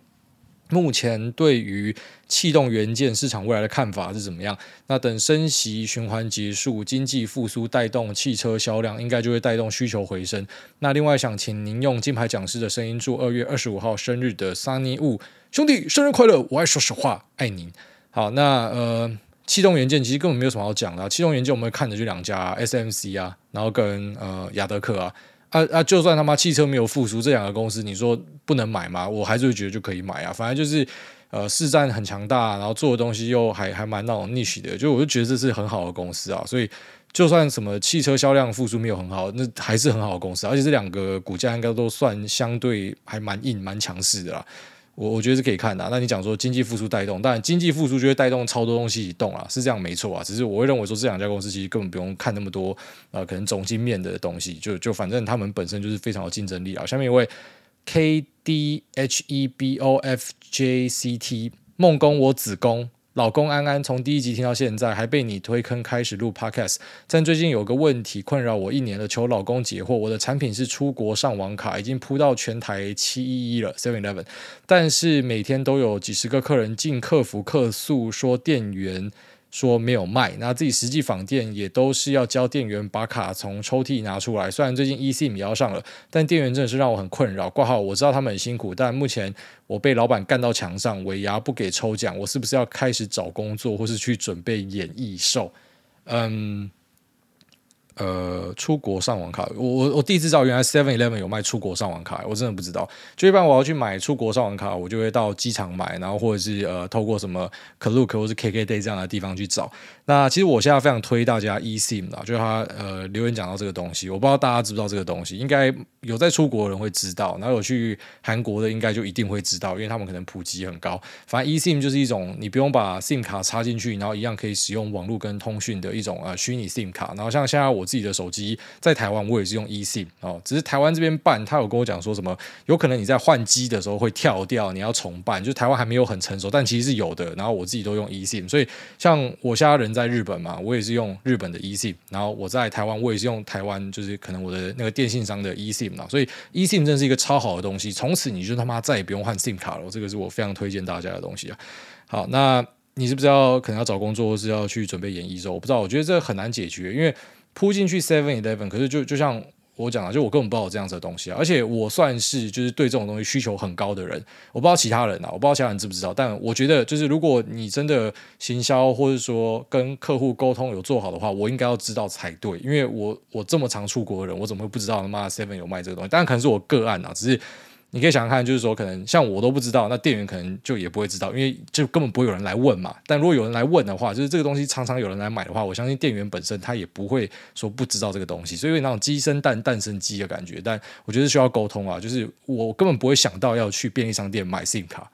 目前对于气动元件市场未来的看法是怎么样？那等升息循环结束，经济复苏带动汽车销量，应该就会带动需求回升。那另外想请您用金牌讲师的声音祝二月二十五号生日的 Sunny Wu 兄弟生日快乐！我爱说实话，爱您。好，那呃，气动元件其实根本没有什么好讲的啊。气动元件我们看的就两家 SMC 啊，然后跟呃亚德克啊。啊啊！就算他妈汽车没有复苏，这两个公司你说不能买吗？我还是会觉得就可以买啊。反正就是呃，市占很强大，然后做的东西又还还蛮那种 niche 的，就我就觉得这是很好的公司啊。所以就算什么汽车销量复苏没有很好，那还是很好的公司，而且这两个股价应该都算相对还蛮硬、蛮强势的啦。我我觉得是可以看的。那你讲说经济复苏带动，当然经济复苏就会带动超多东西移动啊，是这样没错啊。只是我会认为说这两家公司其实根本不用看那么多啊，可能总经面的东西，就就反正他们本身就是非常有竞争力啊。下面一位 K D H E B O F J C T 梦工我子宫。老公安安从第一集听到现在，还被你推坑开始录 Podcast。但最近有个问题困扰我一年了，求老公解惑。我的产品是出国上网卡，已经铺到全台七一一了 Seven Eleven，但是每天都有几十个客人进客服客诉说店员。说没有卖，那自己实际访店也都是要教店员把卡从抽屉拿出来。虽然最近 eSIM 要上了，但店员真的是让我很困扰。挂号我知道他们很辛苦，但目前我被老板干到墙上，尾牙不给抽奖，我是不是要开始找工作，或是去准备演艺秀？嗯。呃，出国上网卡，我我我第一次知道原来 Seven Eleven 有卖出国上网卡，我真的不知道。就一般我要去买出国上网卡，我就会到机场买，然后或者是呃透过什么 Klook 或是 KKday 这样的地方去找。那其实我现在非常推大家 eSIM 啦，就是他呃留言讲到这个东西，我不知道大家知不知道这个东西，应该有在出国的人会知道，然后有去韩国的应该就一定会知道，因为他们可能普及很高。反正 eSIM 就是一种你不用把 SIM 卡插进去，然后一样可以使用网络跟通讯的一种呃虚拟 SIM 卡。然后像现在我。自己的手机在台湾，我也是用 eSIM 哦，只是台湾这边办，他有跟我讲说什么，有可能你在换机的时候会跳掉，你要重办，就台湾还没有很成熟，但其实是有的。然后我自己都用 eSIM，所以像我现在人在日本嘛，我也是用日本的 eSIM，然后我在台湾，我也是用台湾，就是可能我的那个电信商的 eSIM 嘛，所以 eSIM 真是一个超好的东西，从此你就他妈再也不用换 SIM 卡了，这个是我非常推荐大家的东西啊。好，那你是不是要可能要找工作，或是要去准备演艺周？我不知道，我觉得这很难解决，因为。扑进去 Seven Eleven，可是就就像我讲的，就我根本不知道这样子的东西啊！而且我算是就是对这种东西需求很高的人，我不知道其他人啊，我不知道其他人知不知道，但我觉得就是如果你真的行销或者说跟客户沟通有做好的话，我应该要知道才对，因为我我这么常出国的人，我怎么会不知道他妈 Seven 有卖这个东西？当然可能是我个案啊，只是。你可以想想看，就是说，可能像我都不知道，那店员可能就也不会知道，因为就根本不会有人来问嘛。但如果有人来问的话，就是这个东西常常有人来买的话，我相信店员本身他也不会说不知道这个东西，所以有那种鸡生蛋，蛋生鸡的感觉。但我觉得需要沟通啊，就是我根本不会想到要去便利商店买 SIM 卡，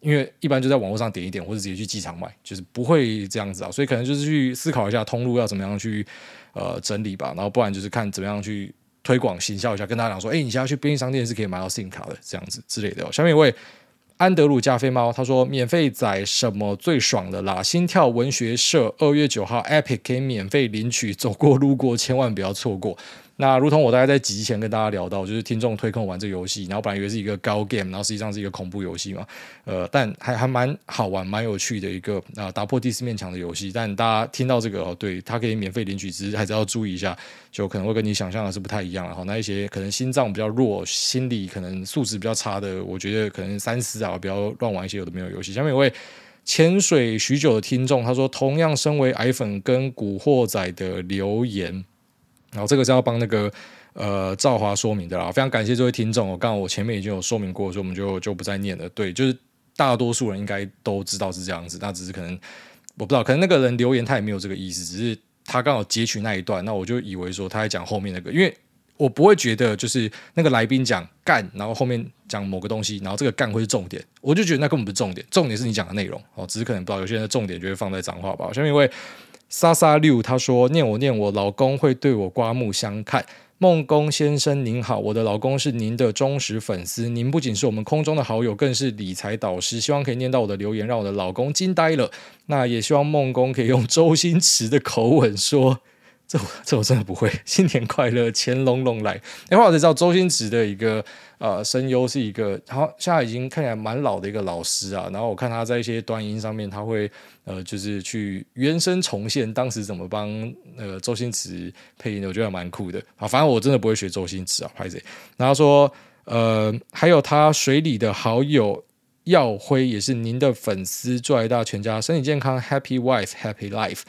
因为一般就在网络上点一点，或者直接去机场买，就是不会这样子啊。所以可能就是去思考一下通路要怎么样去呃整理吧，然后不然就是看怎么样去。推广行销一下，跟大家讲说，哎，你现在去便利商店是可以买到 SIM 卡的，这样子之类的。下面一位安德鲁加菲猫，他说免费载什么最爽的啦？心跳文学社二月九号 Epic 可以免费领取，走过路过千万不要错过。那如同我大概在几集前跟大家聊到，就是听众推坑玩这游戏，然后本来以为是一个高 game，然后实际上是一个恐怖游戏嘛，呃，但还还蛮好玩、蛮有趣的一个啊、呃、打破第四面墙的游戏。但大家听到这个哦，对，它可以免费领取，只是还是要注意一下，就可能会跟你想象的是不太一样了哈。那一些可能心脏比较弱、心理可能素质比较差的，我觉得可能三思啊，不要乱玩一些有的没有游戏。下面有位潜水许久的听众，他说同样身为矮粉跟古惑仔的留言。然后这个是要帮那个呃赵华说明的啦，非常感谢这位听众。我刚刚我前面已经有说明过，所以我们就就不再念了。对，就是大多数人应该都知道是这样子，那只是可能我不知道，可能那个人留言他也没有这个意思，只是他刚好截取那一段，那我就以为说他在讲后面那个，因为我不会觉得就是那个来宾讲干，然后后面讲某个东西，然后这个干会是重点，我就觉得那根本不是重点，重点是你讲的内容哦，只是可能不知道有些人的重点就会放在脏话吧。下面一位。莎莎六他说：“念我念我，老公会对我刮目相看。孟工先生您好，我的老公是您的忠实粉丝，您不仅是我们空中的好友，更是理财导师。希望可以念到我的留言，让我的老公惊呆了。那也希望孟工可以用周星驰的口吻说。”这我这我真的不会。新年快乐，钱隆隆来。哎，我才知道周星驰的一个呃声优是一个，然后现在已经看起来蛮老的一个老师啊。然后我看他在一些端音上面，他会呃就是去原声重现当时怎么帮呃周星驰配音的，我觉得蛮酷的。啊，反正我真的不会学周星驰啊，拍谁？然后说呃还有他水里的好友耀辉也是您的粉丝，祝爱大全家身体健康，Happy Wife Happy Life。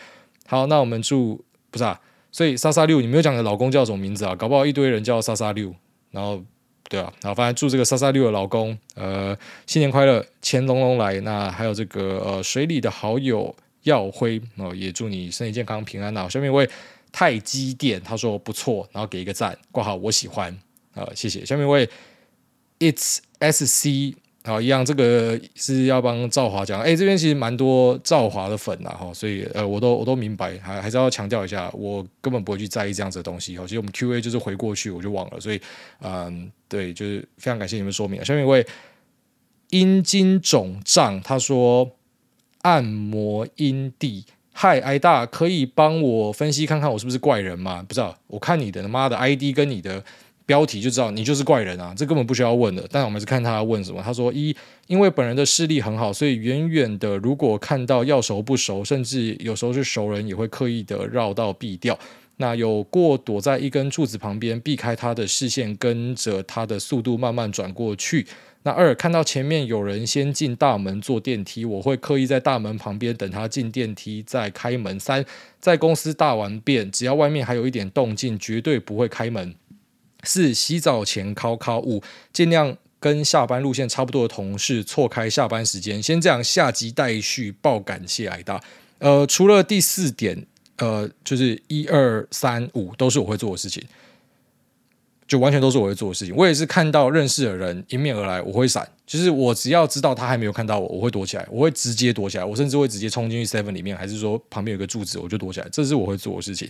好，那我们祝。不是啊，所以莎莎六，你没有讲你老公叫什么名字啊？搞不好一堆人叫莎莎六，然后对啊，然后反正祝这个莎莎六的老公，呃，新年快乐，钱隆隆来。那还有这个呃，水里的好友耀辉哦，也祝你身体健康平安啊。下面一位太积电，他说不错，然后给一个赞，挂号我喜欢啊，谢谢。下面一位 It's SC。好，一样，这个是要帮赵华讲。哎，这边其实蛮多赵华的粉呐，哈，所以呃，我都我都明白，还还是要强调一下，我根本不会去在意这样子的东西。哈，其实我们 Q&A 就是回过去我就忘了，所以嗯，对，就是非常感谢你们说明。下面一位阴茎肿胀，他说按摩阴蒂。嗨，挨大，可以帮我分析看看我是不是怪人吗？不知道，我看你的他妈的 ID 跟你的。标题就知道你就是怪人啊，这根本不需要问的。但我们是看他问什么。他说：一，因为本人的视力很好，所以远远的如果看到要熟不熟，甚至有时候是熟人，也会刻意的绕道避掉。那有过躲在一根柱子旁边，避开他的视线，跟着他的速度慢慢转过去。那二，看到前面有人先进大门坐电梯，我会刻意在大门旁边等他进电梯再开门。三，在公司大完便，只要外面还有一点动静，绝对不会开门。四，洗澡前敲敲。五，尽量跟下班路线差不多的同事错开下班时间。先这样，下集待续，爆感谢挨大。呃，除了第四点，呃，就是一二三五都是我会做的事情。就完全都是我会做的事情。我也是看到认识的人迎面而来，我会闪。就是我只要知道他还没有看到我，我会躲起来，我会直接躲起来。我甚至会直接冲进去 Seven 里面，还是说旁边有个柱子，我就躲起来。这是我会做的事情。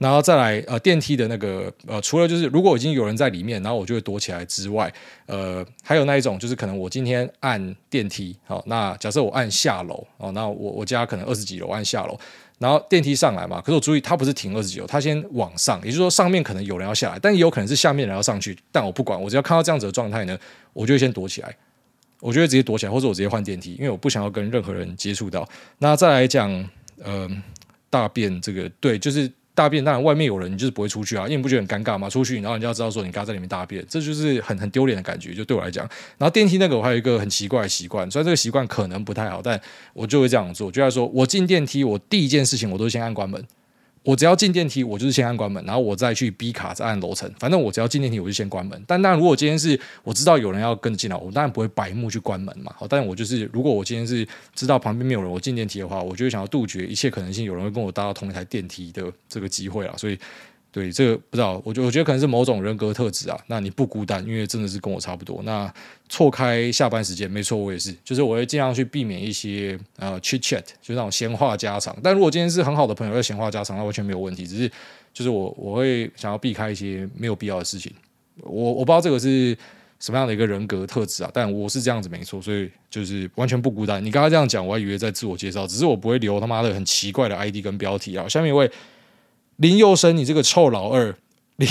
然后再来呃电梯的那个呃，除了就是如果已经有人在里面，然后我就会躲起来之外，呃，还有那一种就是可能我今天按电梯，好，那假设我按下楼哦，那我我家可能二十几楼按下楼。然后电梯上来嘛，可是我注意，它不是停二十几楼，它先往上，也就是说上面可能有人要下来，但也有可能是下面人要上去，但我不管，我只要看到这样子的状态呢，我就会先躲起来，我就会直接躲起来，或者我直接换电梯，因为我不想要跟任何人接触到。那再来讲，呃，大便这个，对，就是。大便当然外面有人，你就是不会出去啊，因为你不觉得很尴尬吗？出去，然后人家要知道说你刚在里面大便，这就是很很丢脸的感觉。就对我来讲，然后电梯那个我还有一个很奇怪的习惯，虽然这个习惯可能不太好，但我就会这样做。就是说我进电梯，我第一件事情我都先按关门。我只要进电梯，我就是先按关门，然后我再去 B 卡再按楼层。反正我只要进电梯，我就先关门。但当然，如果今天是我知道有人要跟着进来，我当然不会白目去关门嘛。好，但我就是如果我今天是知道旁边没有人，我进电梯的话，我就想要杜绝一切可能性，有人会跟我搭到同一台电梯的这个机会啊。所以。对，这个不知道，我觉我觉得可能是某种人格特质啊。那你不孤单，因为真的是跟我差不多。那错开下班时间，没错，我也是，就是我会尽量去避免一些呃 chit chat，就那种闲话家常。但如果今天是很好的朋友在闲话家常，那完全没有问题。只是就是我我会想要避开一些没有必要的事情。我我不知道这个是什么样的一个人格特质啊，但我是这样子没错，所以就是完全不孤单。你刚刚这样讲，我还以为在自我介绍，只是我不会留他妈的很奇怪的 ID 跟标题啊。下面一位。林佑生，你这个臭老二！林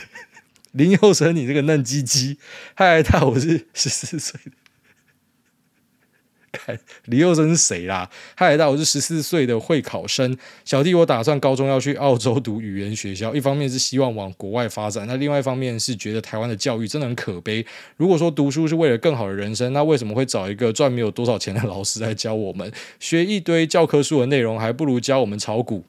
林佑生，你这个嫩鸡鸡！嗨，大我是十四岁的。林佑生是谁啦？嗨，大我是十四岁的会考生。小弟，我打算高中要去澳洲读语言学校，一方面是希望往国外发展，那另外一方面是觉得台湾的教育真的很可悲。如果说读书是为了更好的人生，那为什么会找一个赚没有多少钱的老师来教我们？学一堆教科书的内容，还不如教我们炒股。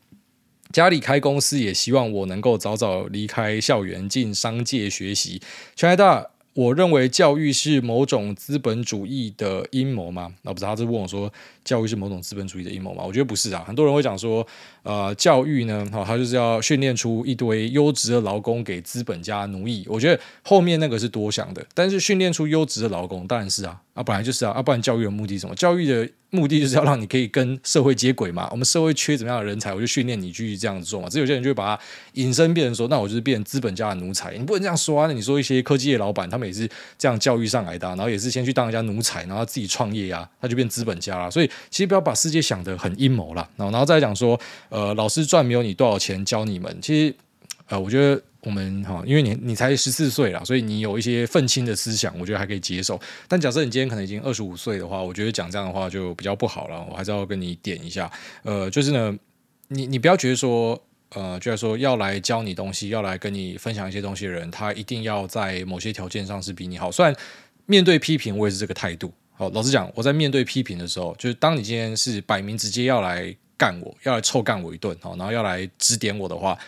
家里开公司，也希望我能够早早离开校园，进商界学习。全台大，我认为教育是某种资本主义的阴谋吗？那不是，他是问我说，教育是某种资本主义的阴谋吗？我觉得不是啊。很多人会讲说，呃，教育呢，哈，他就是要训练出一堆优质的劳工给资本家奴役。我觉得后面那个是多想的，但是训练出优质的劳工，当然是啊，啊，本来就是啊，啊，不然教育的目的什么？教育的。目的就是要让你可以跟社会接轨嘛。我们社会缺怎么样的人才，我就训练你去这样子做嘛。只有些人就会把它引申变成说，那我就是变资本家的奴才。你不能这样说啊。那你说一些科技业老板，他们也是这样教育上来的，然后也是先去当人家奴才，然后自己创业呀，他就变资本家了。所以其实不要把世界想得很阴谋了。然后，然后再讲说，呃，老师赚没有你多少钱教你们。其实，呃，我觉得。我们哈，因为你你才十四岁啦，所以你有一些愤青的思想，我觉得还可以接受。但假设你今天可能已经二十五岁的话，我觉得讲这样的话就比较不好了。我还是要跟你点一下，呃，就是呢，你你不要觉得说，呃，就是说要来教你东西，要来跟你分享一些东西的人，他一定要在某些条件上是比你好。虽然面对批评，我也是这个态度。好，老实讲，我在面对批评的时候，就是当你今天是摆明直接要来干我，要来臭干我一顿，好，然后要来指点我的话。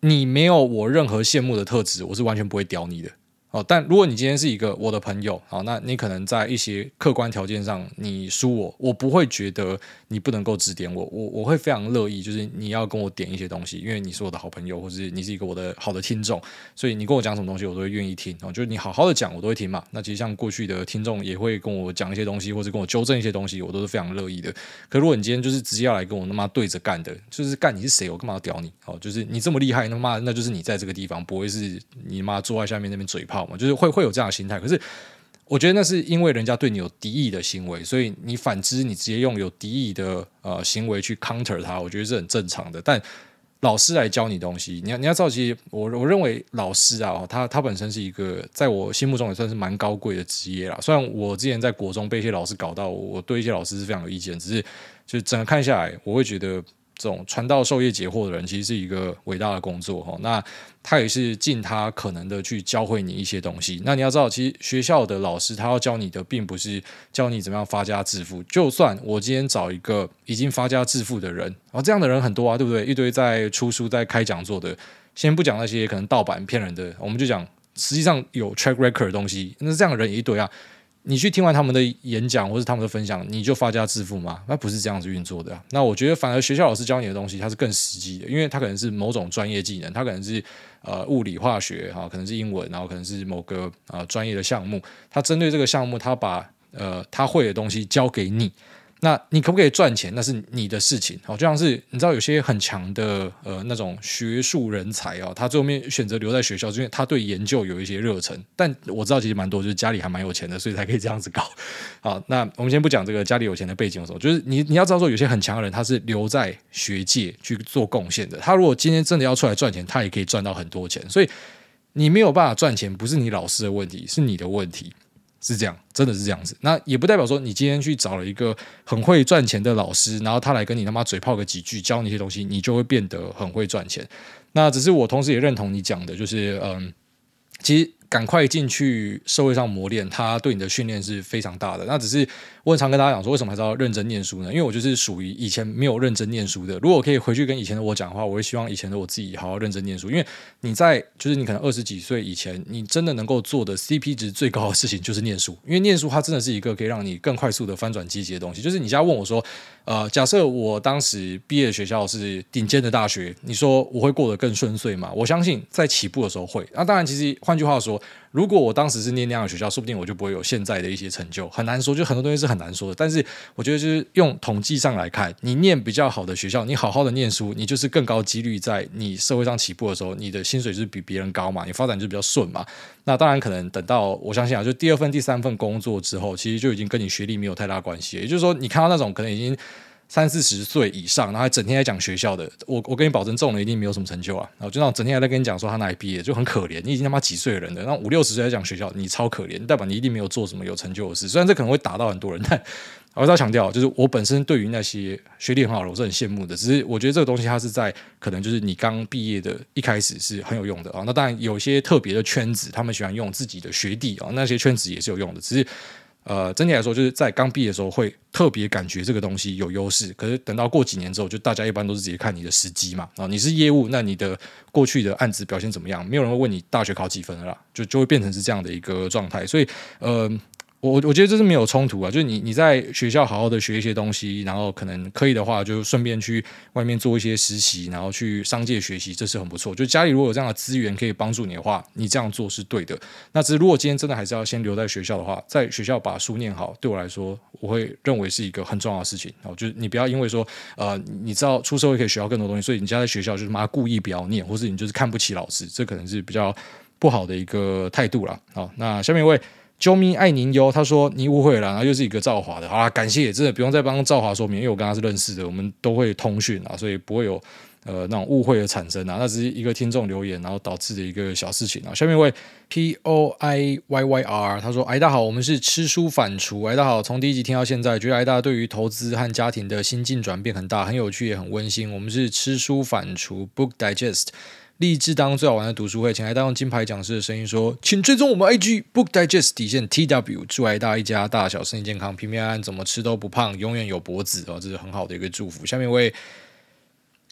你没有我任何羡慕的特质，我是完全不会屌你的。哦，但如果你今天是一个我的朋友，好，那你可能在一些客观条件上你输我，我不会觉得你不能够指点我，我我会非常乐意，就是你要跟我点一些东西，因为你是我的好朋友，或是你是一个我的好的听众，所以你跟我讲什么东西，我都会愿意听。哦，就是你好好的讲，我都会听嘛。那其实像过去的听众也会跟我讲一些东西，或者跟我纠正一些东西，我都是非常乐意的。可如果你今天就是直接要来跟我他妈对着干的，就是干你是谁，我干嘛要屌你？哦，就是你这么厉害，他妈那就是你在这个地方，不会是你妈坐在下面那边嘴炮。就是会会有这样的心态，可是我觉得那是因为人家对你有敌意的行为，所以你反之，你直接用有敌意的呃行为去 counter 他，我觉得是很正常的。但老师来教你东西，你要你要知道，其实我我认为老师啊，他他本身是一个在我心目中也算是蛮高贵的职业啦。虽然我之前在国中被一些老师搞到，我对一些老师是非常有意见，只是就整个看下来，我会觉得这种传道授业解惑的人，其实是一个伟大的工作哈。那他也是尽他可能的去教会你一些东西。那你要知道，其实学校的老师他要教你的，并不是教你怎么样发家致富。就算我今天找一个已经发家致富的人，啊，这样的人很多啊，对不对？一堆在出书、在开讲座的。先不讲那些可能盗版骗人的，我们就讲实际上有 track record 的东西。那这样的人也一堆啊。你去听完他们的演讲或是他们的分享，你就发家致富吗？那不是这样子运作的。那我觉得反而学校老师教你的东西，它是更实际的，因为它可能是某种专业技能，它可能是呃物理化学哈，可能是英文，然后可能是某个啊专业的项目。它针对这个项目，它把呃他会的东西教给你。那你可不可以赚钱？那是你的事情。好，就像是你知道有些很强的呃那种学术人才哦，他最后面选择留在学校，因为他对研究有一些热忱。但我知道其实蛮多，就是家里还蛮有钱的，所以才可以这样子搞。好，那我们先不讲这个家里有钱的背景的时候，就是你你要知道说，有些很强的人，他是留在学界去做贡献的。他如果今天真的要出来赚钱，他也可以赚到很多钱。所以你没有办法赚钱，不是你老师的问题，是你的问题。是这样，真的是这样子。那也不代表说你今天去找了一个很会赚钱的老师，然后他来跟你他妈嘴炮个几句，教你一些东西，你就会变得很会赚钱。那只是我同时也认同你讲的，就是嗯，其实。赶快进去社会上磨练，他对你的训练是非常大的。那只是我很常跟大家讲说，为什么还是要认真念书呢？因为我就是属于以前没有认真念书的。如果可以回去跟以前的我讲的话，我会希望以前的我自己好好认真念书。因为你在就是你可能二十几岁以前，你真的能够做的 CP 值最高的事情就是念书。因为念书它真的是一个可以让你更快速的翻转积极的东西。就是你现在问我说，呃，假设我当时毕业学校是顶尖的大学，你说我会过得更顺遂吗？我相信在起步的时候会。那当然，其实换句话说。如果我当时是念那样的学校，说不定我就不会有现在的一些成就。很难说，就很多东西是很难说的。但是我觉得，就是用统计上来看，你念比较好的学校，你好好的念书，你就是更高几率在你社会上起步的时候，你的薪水就是比别人高嘛，你发展就比较顺嘛。那当然可能等到我相信啊，就第二份、第三份工作之后，其实就已经跟你学历没有太大关系。也就是说，你看到那种可能已经。三四十岁以上，然后还整天在讲学校的，我我跟你保证，这种人一定没有什么成就啊！然后就那种整天还在跟你讲说他哪里毕业，就很可怜。你已经他妈几岁的人了，然后五六十岁在讲学校，你超可怜，代表你一定没有做什么有成就的事。虽然这可能会打到很多人，但我还是要强调，就是我本身对于那些学历很好的，我是很羡慕的。只是我觉得这个东西它是在可能就是你刚毕业的一开始是很有用的啊。那当然有些特别的圈子，他们喜欢用自己的学弟啊，那些圈子也是有用的，只是。呃，整体来说，就是在刚毕业的时候会特别感觉这个东西有优势，可是等到过几年之后，就大家一般都是直接看你的时机嘛。啊，你是业务，那你的过去的案子表现怎么样？没有人会问你大学考几分了啦，就就会变成是这样的一个状态。所以，呃。我我觉得这是没有冲突啊，就是你你在学校好好的学一些东西，然后可能可以的话，就顺便去外面做一些实习，然后去商界学习，这是很不错。就家里如果有这样的资源可以帮助你的话，你这样做是对的。那只是如果今天真的还是要先留在学校的话，在学校把书念好，对我来说，我会认为是一个很重要的事情。然后就是你不要因为说，呃，你知道出社会可以学到更多东西，所以你家在学校就是妈故意不要念，或是你就是看不起老师，这可能是比较不好的一个态度了。好，那下面一位。啾咪爱您哟，他说你误会了，然后又是一个赵华的，好啦，感谢，真的不用再帮赵华说明，因为我跟他是认识的，我们都会通讯啊，所以不会有呃那种误会的产生啊，那只是一个听众留言然后导致的一个小事情啊。下面一位 P O I Y Y R，他说哎大家好，我们是吃书反刍，哎大家好，从第一集听到现在，觉得哎大对于投资和家庭的心境转变很大，很有趣也很温馨。我们是吃书反刍 Book Digest。立志当最好玩的读书会，请来大用金牌讲师的声音说：“请追踪我们 IG Book Digest 底线 TW，祝爱大一家大小身体健康，平平安安，怎么吃都不胖，永远有脖子哦，这是很好的一个祝福。”下面一位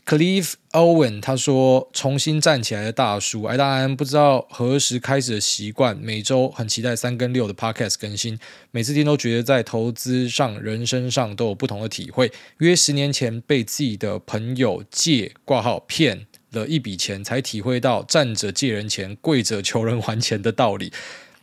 Clive Owen 他说：“重新站起来的大叔，爱大安不知道何时开始的习惯，每周很期待三跟六的 Podcast 更新，每次听都觉得在投资上、人生上都有不同的体会。约十年前被自己的朋友借挂号骗。”了一笔钱，才体会到站着借人钱，跪着求人还钱的道理。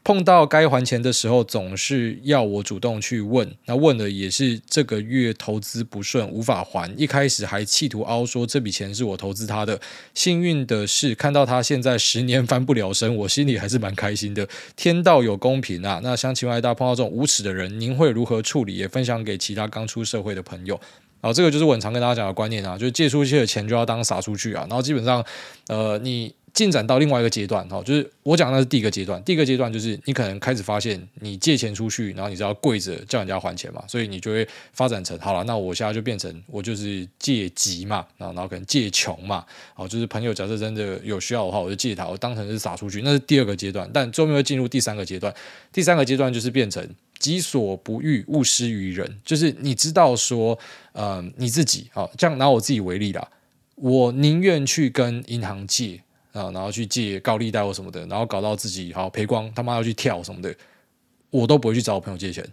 碰到该还钱的时候，总是要我主动去问。那问的也是这个月投资不顺，无法还。一开始还企图凹说这笔钱是我投资他的。幸运的是，看到他现在十年翻不了身，我心里还是蛮开心的。天道有公平啊！那像请问大家，碰到这种无耻的人，您会如何处理？也分享给其他刚出社会的朋友。然后这个就是我很常跟大家讲的观念啊，就是借出去的钱就要当撒出去啊。然后基本上，呃，你进展到另外一个阶段，哈，就是我讲的是第一个阶段。第一个阶段就是你可能开始发现，你借钱出去，然后你是要跪着叫人家还钱嘛，所以你就会发展成，好了，那我现在就变成我就是借急嘛，然后然后可能借穷嘛，好，就是朋友假设真的有需要的话，我就借他，我当成是撒出去，那是第二个阶段。但最后面会进入第三个阶段，第三个阶段就是变成己所不欲，勿施于人，就是你知道说，呃，你自己，好，这样拿我自己为例啦，我宁愿去跟银行借。啊，然后去借高利贷或什么的，然后搞到自己好赔光，他妈要去跳什么的，我都不会去找我朋友借钱。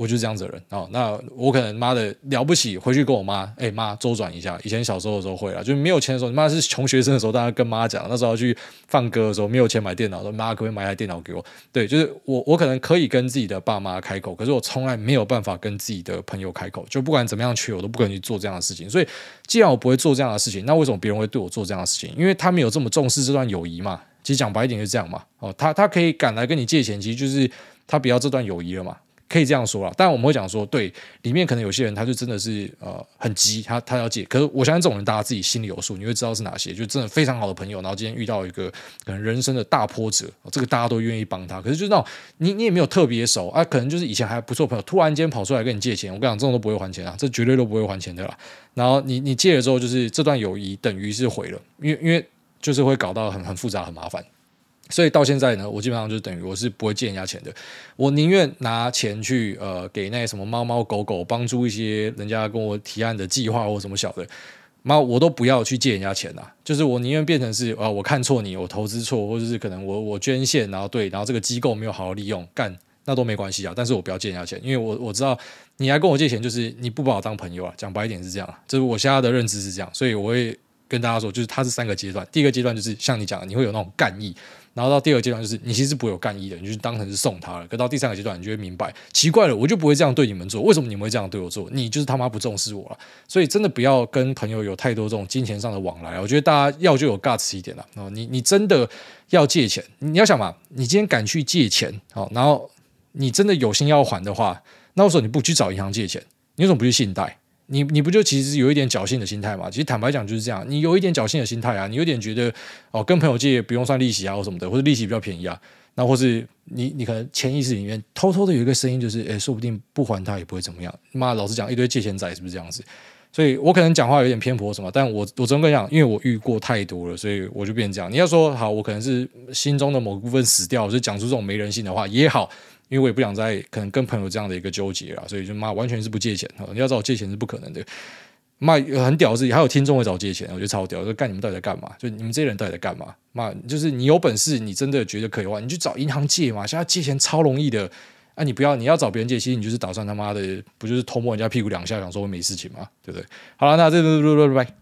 我就是这样子的人啊，那我可能妈的了不起，回去跟我妈，哎、妈周转一下。以前小时候的时候会啦，就是没有钱的时候，妈是穷学生的时候，大家跟妈讲，那时候要去放歌的时候，没有钱买电脑，说妈可不可以买台电脑给我？对，就是我我可能可以跟自己的爸妈开口，可是我从来没有办法跟自己的朋友开口，就不管怎么样缺，我都不可能去做这样的事情。所以既然我不会做这样的事情，那为什么别人会对我做这样的事情？因为他们有这么重视这段友谊嘛。其实讲白一点是这样嘛。哦，他他可以赶来跟你借钱，其实就是他不要这段友谊了嘛。可以这样说啦，但我们会讲说，对，里面可能有些人他就真的是呃很急，他他要借。可是我相信这种人，大家自己心里有数，你会知道是哪些，就真的非常好的朋友，然后今天遇到一个可能人生的大波折，这个大家都愿意帮他。可是就是那种你你也没有特别熟啊，可能就是以前还不错朋友，突然间跑出来跟你借钱，我跟你讲，这种都不会还钱啊，这绝对都不会还钱的啦。然后你你借了之后，就是这段友谊等于是毁了，因为因为就是会搞到很很复杂很麻烦。所以到现在呢，我基本上就等于我是不会借人家钱的。我宁愿拿钱去呃给那什么猫猫狗狗帮助一些人家跟我提案的计划或什么小的，妈我都不要去借人家钱呐。就是我宁愿变成是啊、我看错你，我投资错，或者是可能我我捐献，然后对，然后这个机构没有好好利用，干那都没关系啊。但是我不要借人家钱，因为我我知道你来跟我借钱，就是你不把我当朋友啊。讲白一点是这样，就是我现在的认知是这样，所以我会跟大家说，就是它是三个阶段。第一个阶段就是像你讲的，你会有那种干意。然后到第二个阶段，就是你其实不会有干意的，你就当成是送他了。可到第三个阶段，你就会明白，奇怪了，我就不会这样对你们做，为什么你们会这样对我做？你就是他妈不重视我了。所以真的不要跟朋友有太多这种金钱上的往来。我觉得大家要就有 guts 一点了。哦，你你真的要借钱，你要想嘛，你今天敢去借钱，好，然后你真的有心要还的话，那我说你不去找银行借钱，你为什么不去信贷？你你不就其实有一点侥幸的心态嘛？其实坦白讲就是这样，你有一点侥幸的心态啊，你有点觉得哦，跟朋友借不用算利息啊或什么的，或者利息比较便宜啊，那或是你你可能潜意识里面偷偷的有一个声音，就是诶，说不定不还他也不会怎么样。妈，老实讲，一堆借钱仔是不是这样子？所以我可能讲话有点偏颇什么，但我我真跟你讲，因为我遇过太多了，所以我就变这样。你要说好，我可能是心中的某部分死掉，就讲出这种没人性的话也好。因为我也不想再可能跟朋友这样的一个纠结了，所以就妈完全是不借钱。你要找我借钱是不可能的。妈很屌自己，还有听众会找我借钱，我觉得超屌。说干你们到底在干嘛？就你们这些人到底在干嘛？妈就是你有本事，你真的觉得可以的话，你去找银行借嘛。现在借钱超容易的。啊，你不要，你要找别人借，其实你就是打算他妈的不就是偷摸人家屁股两下，想说我没事情嘛，对不对？好了，那这拜拜拜拜。